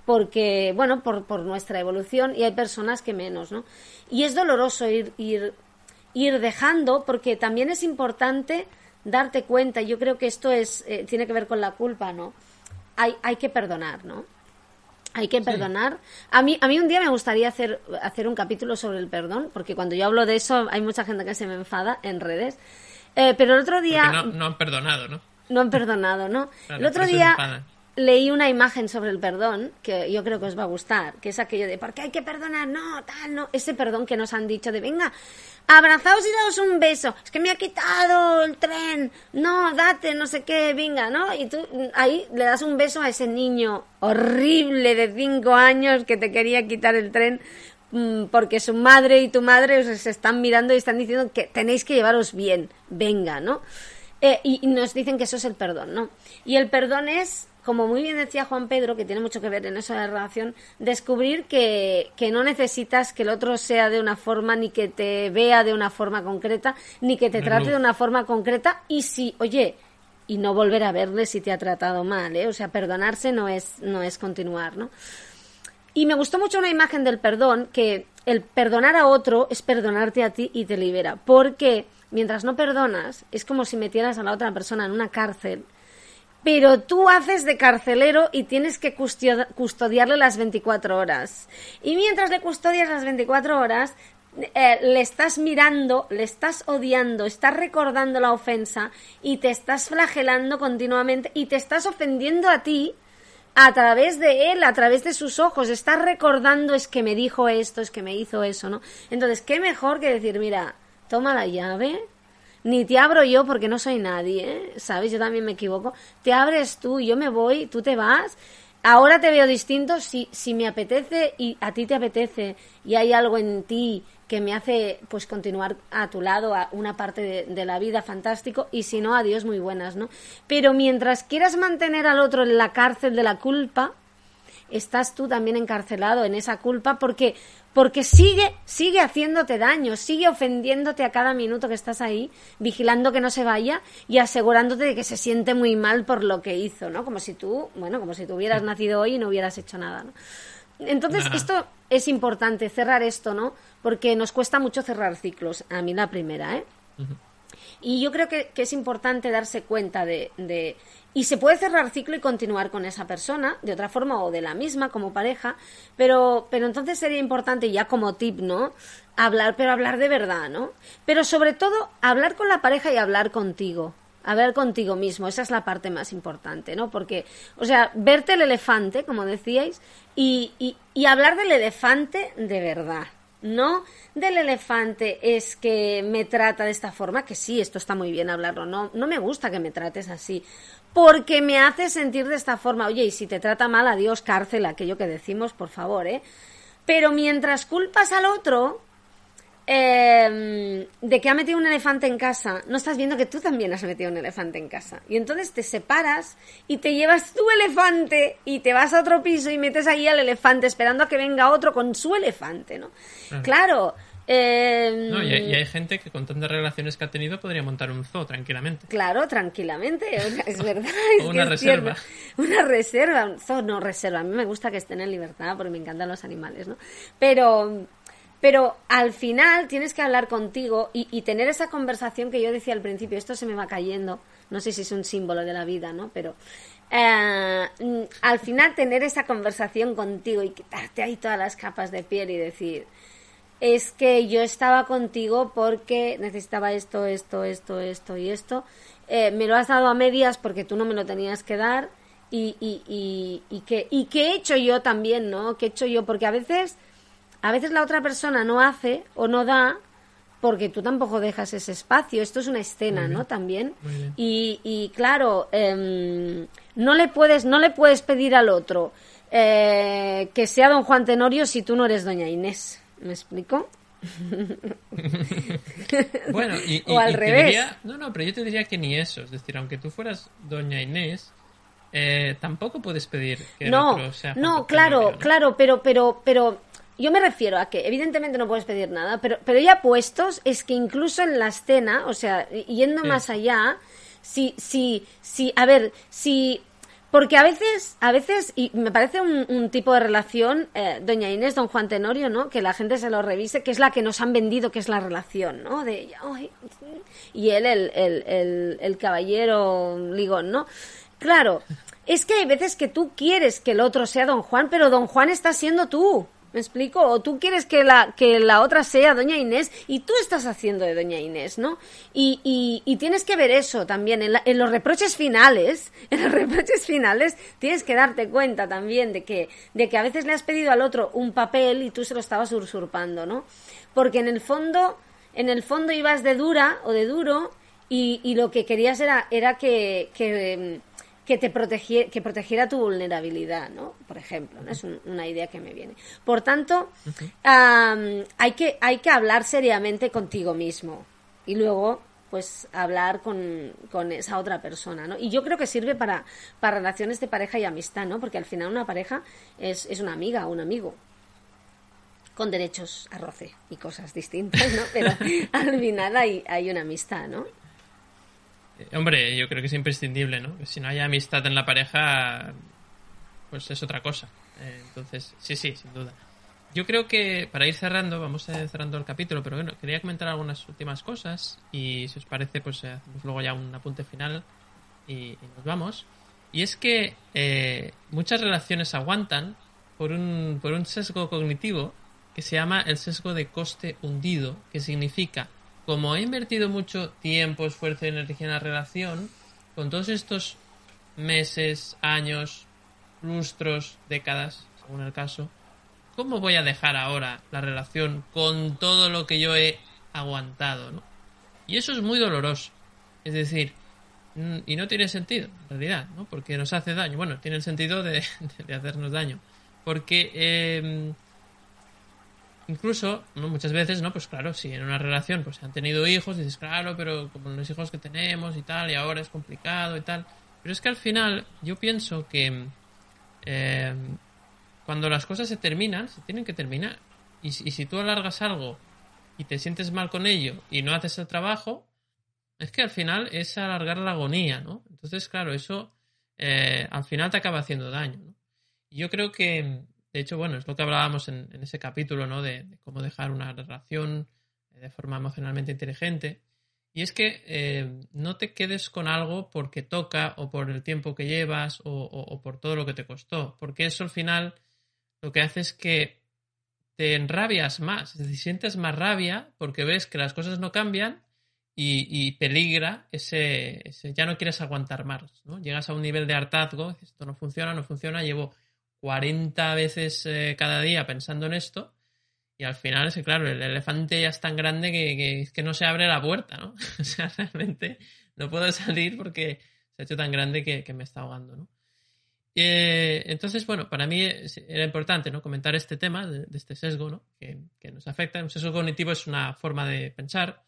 [SPEAKER 3] porque, bueno, por, por nuestra evolución y hay personas que menos, ¿no? Y es doloroso ir, ir, ir dejando porque también es importante darte cuenta, yo creo que esto es, eh, tiene que ver con la culpa, ¿no? Hay, hay que perdonar, ¿no? Hay que perdonar. A mí, a mí un día me gustaría hacer, hacer un capítulo sobre el perdón, porque cuando yo hablo de eso hay mucha gente que se me enfada en redes. Eh, pero el otro día...
[SPEAKER 1] No, no, han perdonado, ¿no?
[SPEAKER 3] No han perdonado, ¿no? el otro día leí una imagen sobre el perdón que yo creo que os va a gustar, que es aquello de ¿por qué hay que perdonar? No, tal, no. Ese perdón que nos han dicho de venga, abrazaos y daos un beso. Es que me ha quitado el tren. No, date, no sé qué, venga, ¿no? Y tú ahí le das un beso a ese niño horrible de cinco años que te quería quitar el tren mm, porque su madre y tu madre os están mirando y están diciendo que tenéis que llevaros bien. Venga, ¿no? Eh, y nos dicen que eso es el perdón, ¿no? Y el perdón es como muy bien decía Juan Pedro, que tiene mucho que ver en eso de la relación, descubrir que, no necesitas que el otro sea de una forma, ni que te vea de una forma concreta, ni que te trate de una forma concreta, y si, oye, y no volver a verle si te ha tratado mal, ¿eh? O sea, perdonarse no es, no es continuar, ¿no? Y me gustó mucho una imagen del perdón, que el perdonar a otro es perdonarte a ti y te libera, porque mientras no perdonas, es como si metieras a la otra persona en una cárcel pero tú haces de carcelero y tienes que custodiarle las 24 horas. Y mientras le custodias las 24 horas, eh, le estás mirando, le estás odiando, estás recordando la ofensa y te estás flagelando continuamente y te estás ofendiendo a ti a través de él, a través de sus ojos, estás recordando es que me dijo esto, es que me hizo eso, ¿no? Entonces, ¿qué mejor que decir, mira, toma la llave, ni te abro yo porque no soy nadie. ¿sabes? Yo también me equivoco. Te abres tú, yo me voy, tú te vas. Ahora te veo distinto si, si me apetece y a ti te apetece y hay algo en ti que me hace pues continuar a tu lado a una parte de, de, la vida fantástico y si no adiós muy buenas no pero mientras quieras mantener al otro en la cárcel de la culpa estás tú también encarcelado en esa culpa porque porque sigue, sigue haciéndote daño, sigue ofendiéndote a cada minuto que estás ahí, vigilando que no se vaya y asegurándote de que se siente muy mal por lo que hizo, ¿no? Como si tú, bueno, como si tú hubieras nacido hoy y no hubieras hecho nada, ¿no? Entonces, esto es importante, cerrar esto, ¿no? Porque nos cuesta mucho cerrar ciclos. A mí la primera, ¿eh? Y yo creo que, es importante darse cuenta de, y se puede cerrar ciclo y continuar con esa persona, de otra forma o de la misma como pareja, pero, pero entonces sería importante ya como tip, ¿no? Hablar, pero hablar de verdad, ¿no? Pero sobre todo, hablar con la pareja y hablar contigo. Hablar contigo mismo, esa es la parte más importante, ¿no? Porque, o sea, verte el elefante, como decíais, y, y, y hablar del elefante de verdad, no del elefante es que me trata de esta forma, que sí, esto está muy bien hablarlo, no, no me gusta que me trates así, porque me hace sentir de esta forma, oye, y si te trata mal, adiós, cárcel, aquello que decimos, por favor, ¿eh? Pero mientras culpas al otro, Em, de que ha metido un elefante en casa, no estás viendo que tú también has metido un elefante en casa. Y entonces te separas y te llevas tu elefante y te vas a otro piso y metes ahí al elefante esperando a que venga otro con su elefante, ¿no? Claro.
[SPEAKER 1] Em, no, y, hay, gente que con tantas relaciones que ha tenido podría montar un zoo tranquilamente.
[SPEAKER 3] Claro, tranquilamente, es *laughs* verdad.
[SPEAKER 1] o una reserva.
[SPEAKER 3] Una reserva, un zoo no reserva. A mí me gusta que estén en libertad porque me encantan los animales, ¿no? Pero pero al final tienes que hablar contigo y, tener esa conversación que yo decía al principio, esto se me va cayendo, no sé si es un símbolo de la vida, ¿no? Pero eh, mm, al final tener esa conversación contigo y quitarte ahí todas las capas de piel y decir, es que yo estaba contigo porque necesitaba esto, esto, esto, esto y esto, eh, me lo has dado a medias porque tú no me lo tenías que dar y, y, y, y, que, y que he hecho yo también, ¿no? ¿Qué he hecho yo? Porque a veces a veces la otra persona no hace o no da porque tú tampoco dejas ese espacio. Esto es una escena, ¿no? También. Y, y, claro, em, no le puedes, no le puedes pedir al otro eh, que sea don Juan Tenorio si tú no eres doña Inés. ¿Me explico? *laughs*
[SPEAKER 1] bueno, y, *laughs* o al revés. no, no, pero yo te diría que ni eso. Es decir, aunque tú fueras doña Inés, eh, tampoco puedes pedir que
[SPEAKER 3] no,
[SPEAKER 1] otro sea
[SPEAKER 3] no, claro, claro, pero, pero, pero yo me refiero a que evidentemente no puedes pedir nada, pero, pero ya puestos es que incluso en la escena, o sea, yendo más allá, si, si, si, a ver, si porque a veces, a veces, y me parece un, tipo de relación, eh, doña Inés, don Juan Tenorio, ¿no? Que la gente se lo revise, que es la que nos han vendido, que es la relación, ¿no? De y él, el, el, el, el caballero ligón, ¿no? Claro, es que hay veces que tú quieres que el otro sea Don Juan, pero Don Juan está siendo tú. ¿Me explico? O tú quieres que la, que la otra sea Doña Inés y tú estás haciendo de Doña Inés, ¿no? Y, y, y tienes que ver eso también. En, en, los reproches finales, *laughs* en los reproches finales, tienes que darte cuenta también de que, de que a veces le has pedido al otro un papel y tú se lo estabas usurpando, ¿no? Porque en el fondo, en el fondo ibas de dura o de duro y, y lo que querías era, era que que te protegiera, que protegiera tu vulnerabilidad, ¿no? Por ejemplo, ¿no? es una idea que me viene. Por tanto, hay, que, hay que hablar seriamente contigo mismo y luego pues hablar con, con, esa otra persona, ¿no? Y yo creo que sirve para, para relaciones de pareja y amistad, ¿no? Porque al final una pareja es, es una amiga o un amigo con derechos a roce y cosas distintas, ¿no? Pero *laughs* al final hay, hay una amistad, ¿no?
[SPEAKER 1] Hombre, yo creo que es imprescindible, ¿no? Si no hay amistad en la pareja, pues es otra cosa. Eh, entonces, sí, sí, sin duda. Yo creo que para ir cerrando, vamos a cerrando el capítulo, pero bueno, quería comentar algunas últimas cosas y si os parece, pues eh, hacemos luego ya un apunte final y, nos vamos. Y es que eh, muchas relaciones aguantan por un, por un sesgo cognitivo que se llama el sesgo de coste hundido, que significa como he invertido mucho tiempo, esfuerzo y energía en la relación, con todos estos meses, años, lustros, décadas, según el caso, ¿cómo voy a dejar ahora la relación con todo lo que yo he aguantado? ¿no? Y eso es muy doloroso. Es decir, y no tiene sentido, en realidad, ¿no? Porque nos hace daño. Bueno, tiene el sentido de, *laughs* hacernos daño. Porque em, incluso, ¿no? muchas veces, ¿no? Pues claro, si en una relación pues han tenido hijos, dices, claro, pero como los hijos que tenemos y tal, y ahora es complicado y tal. Pero es que al final yo pienso que eh, cuando las cosas se terminan, se tienen que terminar. Y, si tú alargas algo y te sientes mal con ello y no haces el trabajo, es que al final es alargar la agonía, ¿no? Entonces, claro, eso eh, al final te acaba haciendo daño, ¿no? Yo creo que de hecho, bueno, es lo que hablábamos en, ese capítulo, ¿no? De, cómo dejar una relación eh, de forma emocionalmente inteligente. Y es que eh, no te quedes con algo porque toca o por el tiempo que llevas o, por todo lo que te costó. Porque eso al final lo que hace es que te enrabias más, es decir, sientes más rabia porque ves que las cosas no cambian y, peligra ese, ya no quieres aguantar más, ¿no? Llegas a un nivel de hartazgo, esto no funciona, no funciona, llevo 40 veces eh, cada día pensando en esto y al final es que, claro, el elefante ya es tan grande que, que, no se abre la puerta, ¿no? *laughs* o sea, realmente no puedo salir porque se ha hecho tan grande que, me está ahogando, ¿no? Eh, entonces, bueno, para mí era importante ¿no? comentar este tema de, este sesgo ¿no? que, que, nos afecta. Un sesgo cognitivo es una forma de pensar.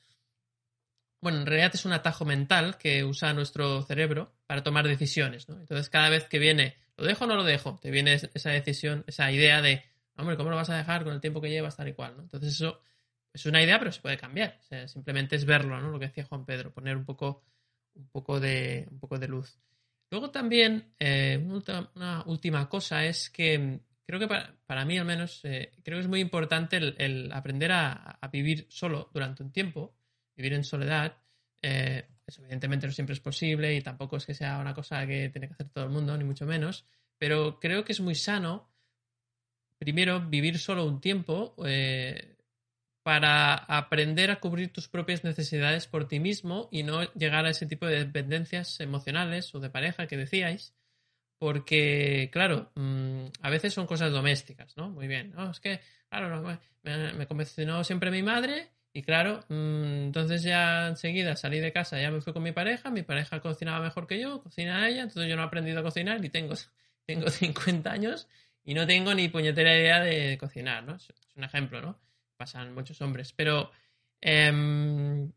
[SPEAKER 1] Bueno, en realidad es un atajo mental que usa nuestro cerebro para tomar decisiones. ¿no? Entonces, cada vez que viene ¿Lo dejo o no lo dejo? Te viene esa decisión, esa idea de, hombre, ¿cómo lo vas a dejar con el tiempo que llevas tal y cual? ¿no? Entonces eso es una idea, pero se puede cambiar. simplemente es verlo, ¿no? Lo que decía Juan Pedro, poner un poco, un poco, de, un poco de luz. Luego también, eh, una, última cosa es que creo que para, mí al menos, eh, creo que es muy importante el, aprender a, vivir solo durante un tiempo, vivir en soledad. Eh, evidentemente no siempre es posible y tampoco es que sea una cosa que tiene que hacer todo el mundo, ni mucho menos, pero creo que es muy sano, primero, vivir solo un tiempo eh, para aprender a cubrir tus propias necesidades por ti mismo y no llegar a ese tipo de dependencias emocionales o de pareja que decíais. Porque, claro, mm, a veces son cosas domésticas, ¿no? Muy bien. No, es que, claro, me, me convenció siempre mi madre y claro, mm, entonces ya enseguida salí de casa, ya me fui con mi pareja, mi pareja cocinaba mejor que yo, cocina ella, entonces yo no he aprendido a cocinar y tengo, *laughs* tengo *laughs* 50 años y no tengo ni puñetera idea de cocinar, ¿no? Es un ejemplo, ¿no? Pasan muchos hombres, pero em,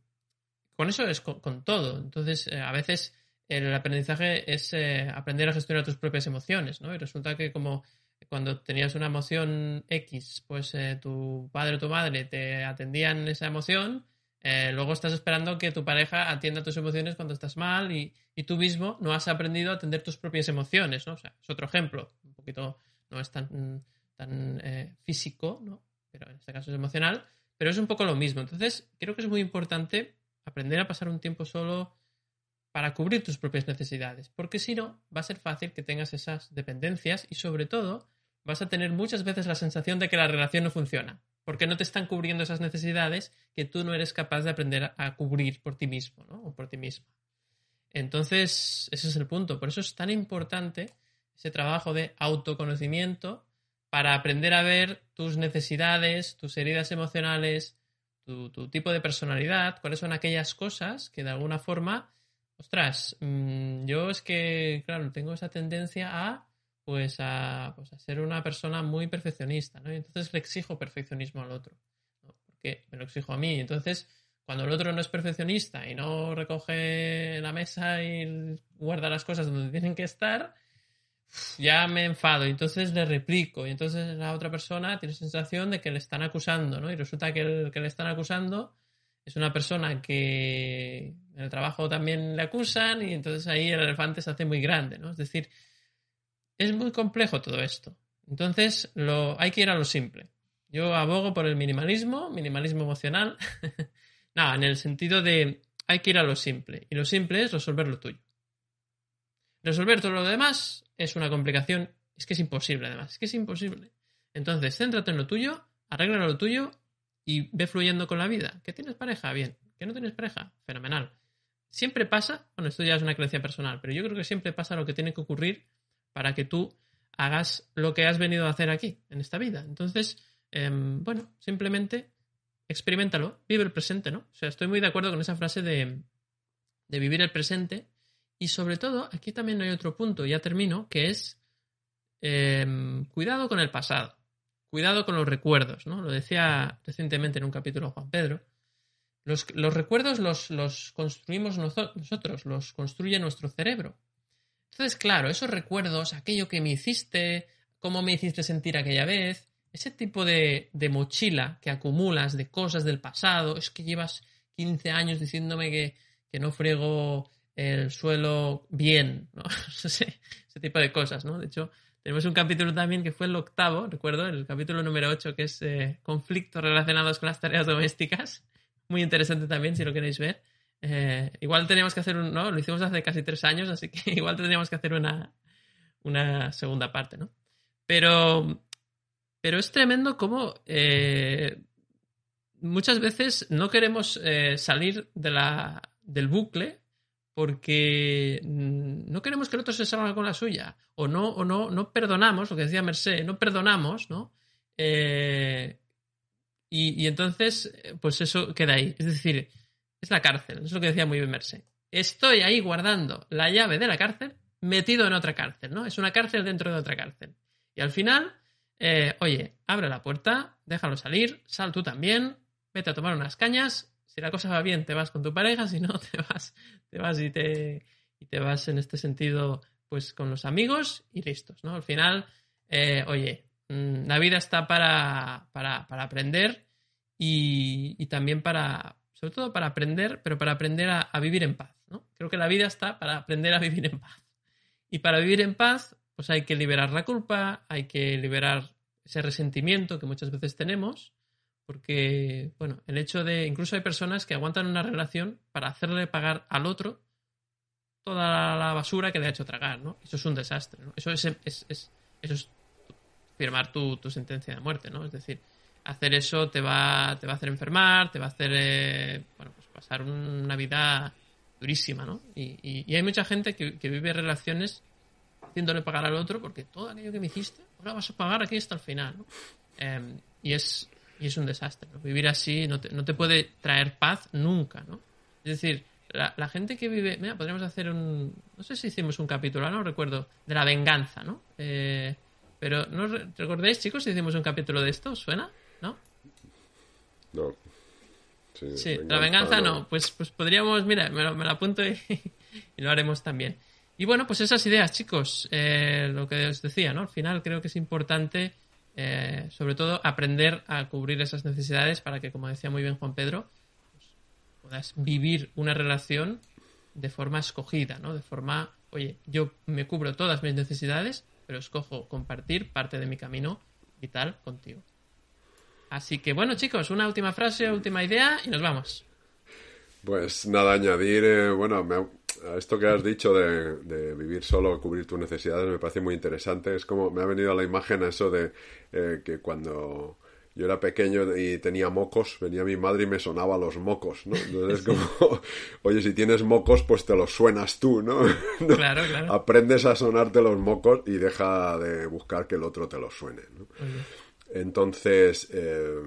[SPEAKER 1] con eso es con, todo. Entonces, eh, a veces el aprendizaje es eh, aprender a gestionar tus propias emociones, ¿no? Y resulta que como cuando tenías una emoción X, pues eh, tu padre o tu madre te atendían esa emoción, eh, luego estás esperando que tu pareja atienda tus emociones cuando estás mal y, tú mismo no has aprendido a atender tus propias emociones, ¿no? O sea, es otro ejemplo, un poquito no es tan, tan eh, físico, ¿no? Pero en este caso es emocional, pero es un poco lo mismo. Entonces, creo que es muy importante aprender a pasar un tiempo solo para cubrir tus propias necesidades, porque si no, va a ser fácil que tengas esas dependencias y sobre todo vas a tener muchas veces la sensación de que la relación no funciona, porque no te están cubriendo esas necesidades que tú no eres capaz de aprender a cubrir por ti mismo ¿no? o por ti misma. Entonces, ese es el punto. Por eso es tan importante ese trabajo de autoconocimiento para aprender a ver tus necesidades, tus heridas emocionales, tu, tu tipo de personalidad, cuáles son aquellas cosas que de alguna forma ostras, mm, yo es que, claro, tengo esa tendencia a, pues a, pues a ser una persona muy perfeccionista, ¿no? Y entonces le exijo perfeccionismo al otro, ¿no? Porque me lo exijo a mí. Entonces, cuando el otro no es perfeccionista y no recoge la mesa y guarda las cosas donde tienen que estar, ya me enfado y entonces le replico y entonces la otra persona tiene sensación de que le están acusando, ¿no? Y resulta que el que le están acusando es una persona que en el trabajo también le acusan y entonces ahí el elefante se hace muy grande, ¿no? Es decir, es muy complejo todo esto. Entonces, lo, hay que ir a lo simple. Yo abogo por el minimalismo, minimalismo emocional. *laughs* Nada, en el sentido de hay que ir a lo simple. Y lo simple es resolver lo tuyo. Resolver todo lo demás es una complicación. Es que es imposible, además. Es que es imposible. Entonces, céntrate en lo tuyo, arregla lo tuyo y ve fluyendo con la vida. ¿Que tienes pareja? Bien. ¿Que no tienes pareja? Fenomenal. Siempre pasa, bueno, esto ya es una creencia personal, pero yo creo que siempre pasa lo que tiene que ocurrir para que tú hagas lo que has venido a hacer aquí, en esta vida. Entonces, em, bueno, simplemente experimentalo, vive el presente, ¿no? O sea, estoy muy de acuerdo con esa frase de, de vivir el presente y sobre todo, aquí también hay otro punto, ya termino, que es em, cuidado con el pasado cuidado con los recuerdos, ¿no? Lo decía recientemente en un capítulo Juan Pedro. Los, recuerdos los, los construimos nosotros, los construye nuestro cerebro. Entonces, claro, esos recuerdos, aquello que me hiciste, cómo me hiciste sentir aquella vez, ese tipo de, de, mochila que acumulas de cosas del pasado, es que llevas 15 años diciéndome que, que no frego el suelo bien, ¿no? *laughs* ese tipo de cosas, ¿no? De hecho, tenemos un capítulo también que fue el octavo, recuerdo, el capítulo número 8, que es eh, conflictos relacionados con las tareas domésticas. Muy interesante también, si lo queréis ver. Eh, igual teníamos que hacer un, ¿no? Lo hicimos hace casi tres años, así que *laughs* igual tendríamos que hacer una, una segunda parte, ¿no? Pero, pero es tremendo cómo eh, muchas veces no queremos salir de la, del bucle porque no queremos que el otro se salga con la suya, o no, o no, no perdonamos, lo que decía Merced, no perdonamos, ¿no? Eh, y, entonces, pues eso queda ahí. Es decir, es la cárcel, es lo que decía muy bien Merced. Estoy ahí guardando la llave de la cárcel metido en otra cárcel, ¿no? Es una cárcel dentro de otra cárcel. Y al final, eh, oye, abre la puerta, déjalo salir, sal tú también, vete a tomar unas cañas si la cosa va bien, te vas con tu pareja, si no, *laughs* te vas, te vas y te, y te vas en este sentido, pues con los amigos y listos, ¿no? Al final, eh, oye, mm, la vida está para, para, para aprender y, y, también para, sobre todo para aprender, pero para aprender a, a, vivir en paz, ¿no? Creo que la vida está para aprender a vivir en paz. Y para vivir en paz, pues hay que liberar la culpa, hay que liberar ese resentimiento que muchas veces tenemos porque, bueno, el hecho de. Incluso hay personas que aguantan una relación para hacerle pagar al otro toda la basura que le ha hecho tragar, ¿no? Eso es un desastre, ¿no? Eso es, es, es eso es firmar tu, tu, sentencia de muerte, ¿no? Es decir, hacer eso te va, te va a hacer enfermar, te va a hacer, eh, bueno, pues pasar una vida durísima, ¿no? Y, y, hay mucha gente que, que, vive relaciones haciéndole pagar al otro porque todo aquello que me hiciste, ahora vas a pagar aquí hasta el final, ¿no? Eh, y es, y es un desastre. Vivir así no te, no te, puede traer paz nunca, ¿no? Es decir, la, gente que vive... Mira, podríamos hacer un... No sé si hicimos un capítulo, no recuerdo, de la venganza, ¿no? Eh, pero, ¿no recordáis, chicos, si hicimos un capítulo de esto? ¿Suena? ¿No?
[SPEAKER 2] No.
[SPEAKER 1] Sí, la venganza no. Pues, pues podríamos, mira, me lo, me apunto *laughs* y, lo haremos también. Y bueno, pues esas ideas, chicos, eh, lo que os decía, ¿no? Al final creo que es importante eh, sobre todo aprender a cubrir esas necesidades para que, como decía muy bien Juan Pedro, pues, puedas vivir una relación de forma escogida, ¿no? De forma, oye, yo me cubro todas mis necesidades, pero escojo compartir parte de mi camino vital contigo. Así que bueno, chicos, una última frase, última idea y nos vamos.
[SPEAKER 2] Pues nada, añadir, eh, bueno, esto que has dicho de, vivir solo, cubrir tus necesidades, me parece muy interesante. Es como me ha venido a la imagen eso de eh, que cuando yo era pequeño y tenía mocos, venía mi madre y me sonaba los mocos, ¿no? Entonces es como, *laughs* oye, si tienes mocos, pues te los suenas tú, ¿no? *laughs*
[SPEAKER 1] Claro, claro.
[SPEAKER 2] Aprendes a sonarte los mocos y deja de buscar que el otro te los suene, ¿no? Entonces, eh,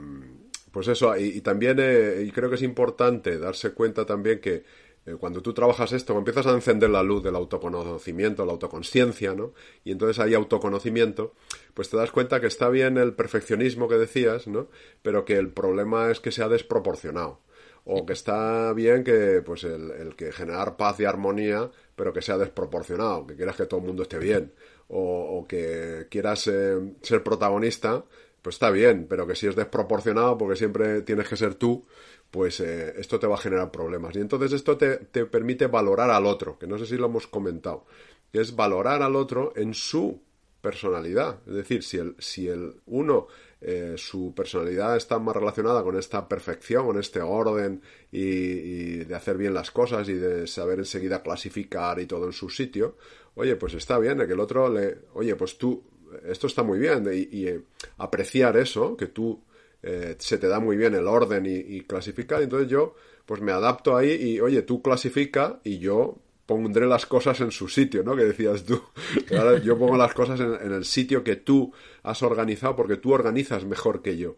[SPEAKER 2] pues eso, y, también, eh, y creo que es importante darse cuenta también que eh, cuando tú trabajas esto, empiezas a encender la luz del autoconocimiento, la autoconsciencia, ¿no? Y entonces hay autoconocimiento, pues te das cuenta que está bien el perfeccionismo que decías, ¿no? Pero que el problema es que sea desproporcionado. O que está bien que, pues, el, que generar paz y armonía, pero que sea desproporcionado, que quieras que todo el mundo esté bien. O, que quieras eh, ser protagonista, pues está bien, pero que si es desproporcionado, porque siempre tienes que ser tú, pues eh, esto te va a generar problemas. Y entonces esto te, permite valorar al otro, que no sé si lo hemos comentado, que es valorar al otro en su personalidad. Es decir, si el, si el uno, eh, su personalidad está más relacionada con esta perfección, con este orden y, de hacer bien las cosas y de saber enseguida clasificar y todo en su sitio, oye, pues está bien, que el otro le, oye, pues tú, esto está muy bien, y, eh, apreciar eso, que tú eh, se te da muy bien el orden y, clasificar, entonces yo pues me adapto ahí y oye, tú clasifica y yo pondré las cosas en su sitio, ¿no? Que decías tú. *laughs* yo pongo las cosas en, el sitio que tú has organizado porque tú organizas mejor que yo.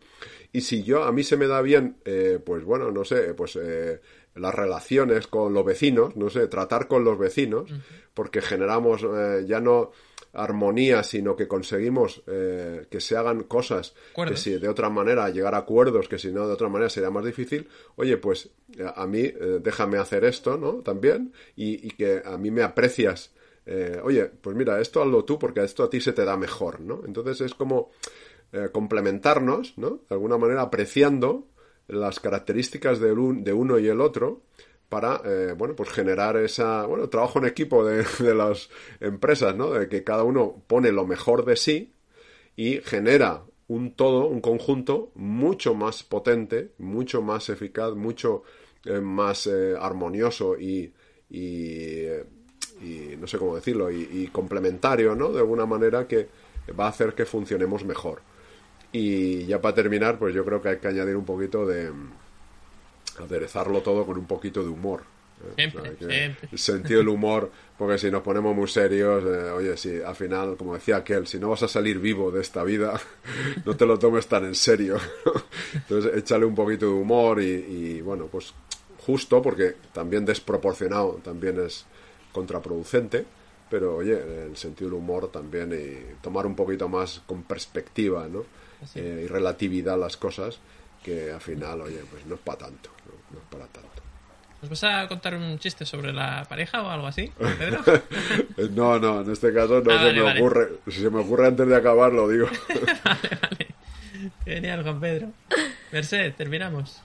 [SPEAKER 2] Y si yo, a mí se me da bien, eh, pues bueno, no sé, pues eh, las relaciones con los vecinos, no sé, tratar con los vecinos, porque generamos ya no armonía, sino que conseguimos eh, que se hagan cosas que si de otra manera llegar a acuerdos, que si no de otra manera sería más difícil, oye, pues a mí eh, déjame hacer esto, ¿no? También, y, que a mí me aprecias. Eh, oye, pues mira, esto hazlo tú porque esto a ti se te da mejor, ¿no? Entonces es como complementarnos, ¿no? De alguna manera apreciando las características de, de uno y el otro para eh, bueno pues generar esa bueno trabajo en equipo *laughs* de, las empresas no de que cada uno pone lo mejor de sí y genera un todo un conjunto mucho más potente mucho más eficaz mucho eh, más eh, armonioso y, y, y, no sé cómo decirlo y, complementario no de alguna manera que va a hacer que funcionemos mejor. Y ya para terminar pues yo creo que hay que añadir un poquito de aderezarlo todo con un poquito de humor.
[SPEAKER 1] ¿eh?
[SPEAKER 2] El sentido del humor, porque si nos ponemos muy serios, eh, oye, si al final, como decía aquel, si no vas a salir vivo de esta vida, *laughs* no te lo tomes tan en serio. Entonces, échale un poquito de humor y, bueno, pues justo, porque también desproporcionado también es contraproducente, pero oye, el sentido del humor también y tomar un poquito más con perspectiva, ¿no? Eh, y relatividad las cosas que al final, oye, pues no es para tanto, no, es para tanto.
[SPEAKER 1] ¿Nos vas a contar un chiste sobre la pareja o algo así, *laughs* Pedro?
[SPEAKER 2] no, no, en este caso no ah, se me ocurre. Si se me ocurre antes de acabar, lo digo. *laughs*
[SPEAKER 1] vale, vale. Genial, Juan Pedro. Merced, terminamos.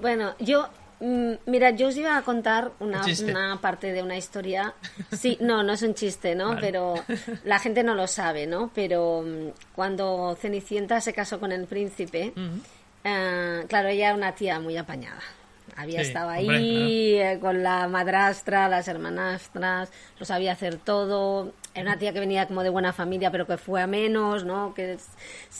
[SPEAKER 3] Bueno, yo mm, Mira, yo os iba a contar una, una, parte de una historia. Sí, no, no es un chiste, ¿no? Pero la gente no lo sabe, ¿no? Pero mm, cuando Cenicienta se casó con el príncipe, Ah, claro, ella era una tía muy apañada. Había estado ahí eh, con la madrastra, las hermanastras, lo sabía hacer todo. Era una tía que venía como de buena familia, pero que fue a menos, ¿no? Que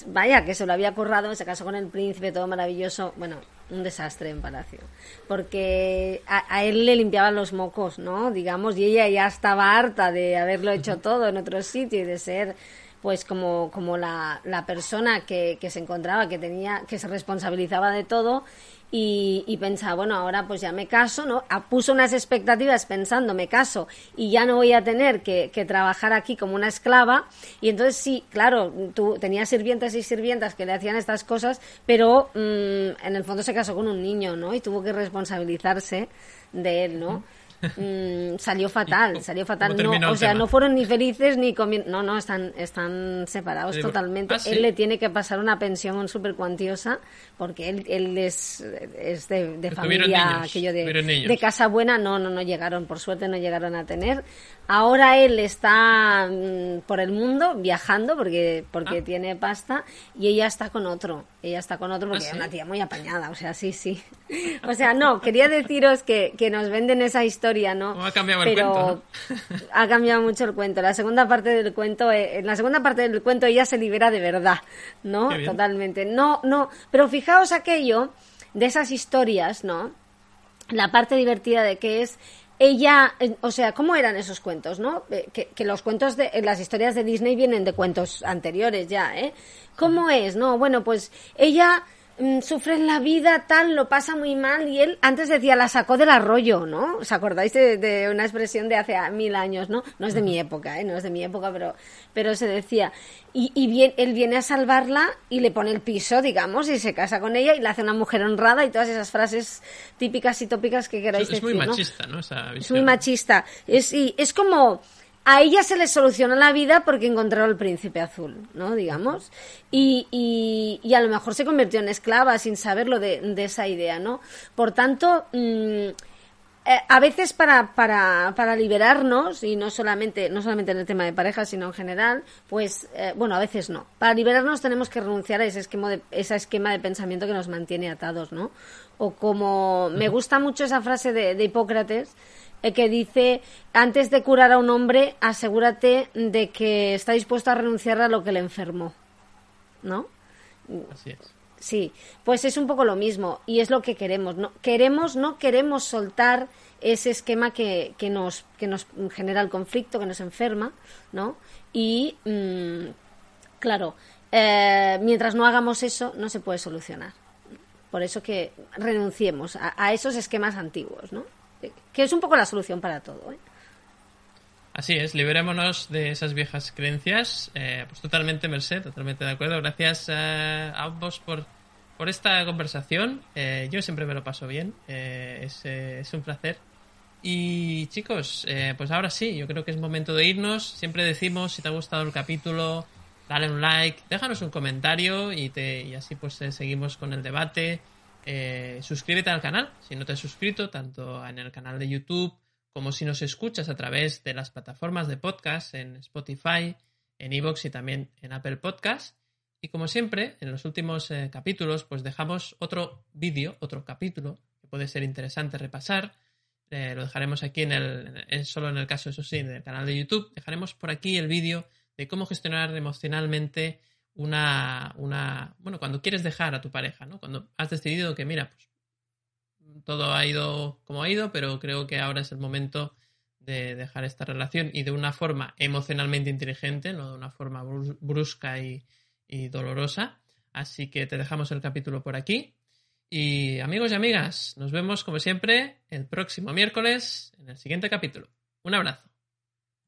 [SPEAKER 3] vaya, que se lo había currado, se casó con el príncipe, todo maravilloso. Bueno, un desastre en palacio. Porque a, a, él le limpiaban los mocos, ¿no? Digamos, y ella ya estaba harta de haberlo hecho todo en otro sitio y de ser pues como, como la, la persona que, que, se encontraba, que tenía, que se responsabilizaba de todo y, y, pensaba, bueno, ahora pues ya me caso, ¿no? Puso unas expectativas pensando, me caso y ya no voy a tener que, que trabajar aquí como una esclava. Y entonces sí, claro, tú tenías sirvientas y sirvientas que le hacían estas cosas, pero mm, en el fondo se casó con un niño, ¿no? Y tuvo que responsabilizarse de él, ¿no? Mm, salió fatal, *laughs* salió fatal. No, o sea, no fueron ni felices ni comiendo. No, no, están, están separados totalmente. Ah, él le tiene que pasar una pensión súper cuantiosa porque él, él es, es de, familia aquello de, de, casa buena. No, no, no llegaron, por suerte no llegaron a tener. Ahora él está mm, por el mundo viajando porque, porque ah. tiene pasta y ella está con otro. Ella está con otro porque ¿Ah, es una tía muy apañada, o sea, sí, sí. *laughs* O sea, no, quería deciros que, que nos venden esa historia, ¿no?
[SPEAKER 1] Ha cambiado el cuento. *laughs*
[SPEAKER 3] Ha cambiado mucho el cuento. La segunda parte del cuento, eh, en la segunda parte del cuento ella se libera de verdad, ¿no? Totalmente. No, no, pero fijaos aquello de esas historias, ¿no? La parte divertida de que es ella, o sea, ¿cómo eran esos cuentos, no? Eh, que, los cuentos de las historias de Disney vienen de cuentos anteriores ya, ¿eh? ¿Cómo es? No, bueno, pues ella Mm, sufre en la vida, tal, lo pasa muy mal y él antes decía la sacó del arroyo, ¿no? ¿Os acordáis de, una expresión de hace mil años, ¿no? No es de mi época, ¿eh? No es de mi época, pero, pero se decía. Y, y bien, él viene a salvarla y le pone el piso, digamos, y se casa con ella y la hace una mujer honrada y todas esas frases típicas y tópicas que queráis decir,
[SPEAKER 1] Es muy machista, ¿no?
[SPEAKER 3] es muy machista. Es, y, es como a ella se le soluciona la vida porque encontró al príncipe azul, ¿no? Digamos. Y, y, a lo mejor se convirtió en esclava sin saberlo de, de esa idea, ¿no? Por tanto, mm, eh, a veces para, para, para liberarnos, y no solamente, no solamente en el tema de pareja, sino en general, pues, eh, bueno, a veces no. Para liberarnos tenemos que renunciar a ese esquema de, ese esquema de pensamiento que nos mantiene atados, ¿no? O como, me gusta mucho esa frase de, de Hipócrates, que dice, antes de curar a un hombre, asegúrate de que está dispuesto a renunciar a lo que le enfermó. ¿No?
[SPEAKER 1] Así es.
[SPEAKER 3] Sí, pues es un poco lo mismo y es lo que queremos. No, queremos, no queremos soltar ese esquema que, que, nos, que nos genera el conflicto, que nos enferma, ¿no? Y, mm, claro, eh, mientras no hagamos eso, no se puede solucionar. Por eso que renunciemos a, a esos esquemas antiguos, ¿no? Que es un poco la solución para todo. ¿eh?
[SPEAKER 1] Así es, liberémonos de esas viejas creencias. Eh, pues totalmente, Merced, totalmente de acuerdo. Gracias eh, a ambos por, por esta conversación. yo siempre me lo paso bien, es, es, un placer. Y chicos, pues ahora sí, yo creo que es momento de irnos. Siempre decimos, si te ha gustado el capítulo, dale un like, déjanos un comentario y, te, y así pues seguimos con el debate. Eh, suscríbete al canal si no te has suscrito, tanto en el canal de YouTube como si nos escuchas a través de las plataformas de podcast en Spotify, en Evox y también en Apple Podcast. Y como siempre, en los últimos eh, capítulos, pues dejamos otro vídeo, otro capítulo que puede ser interesante repasar. Eh, lo dejaremos aquí en el, solo en el caso, eso sí, del canal de YouTube. Dejaremos por aquí el vídeo de cómo gestionar emocionalmente una, una, bueno, cuando quieres dejar a tu pareja, ¿no? Cuando has decidido que, mira, pues todo ha ido como ha ido, pero creo que ahora es el momento de dejar esta relación y de una forma emocionalmente inteligente, no de una forma brusca y, y dolorosa. Así que te dejamos el capítulo por aquí. Y amigos y amigas, nos vemos como siempre el próximo miércoles en el siguiente capítulo. Un abrazo.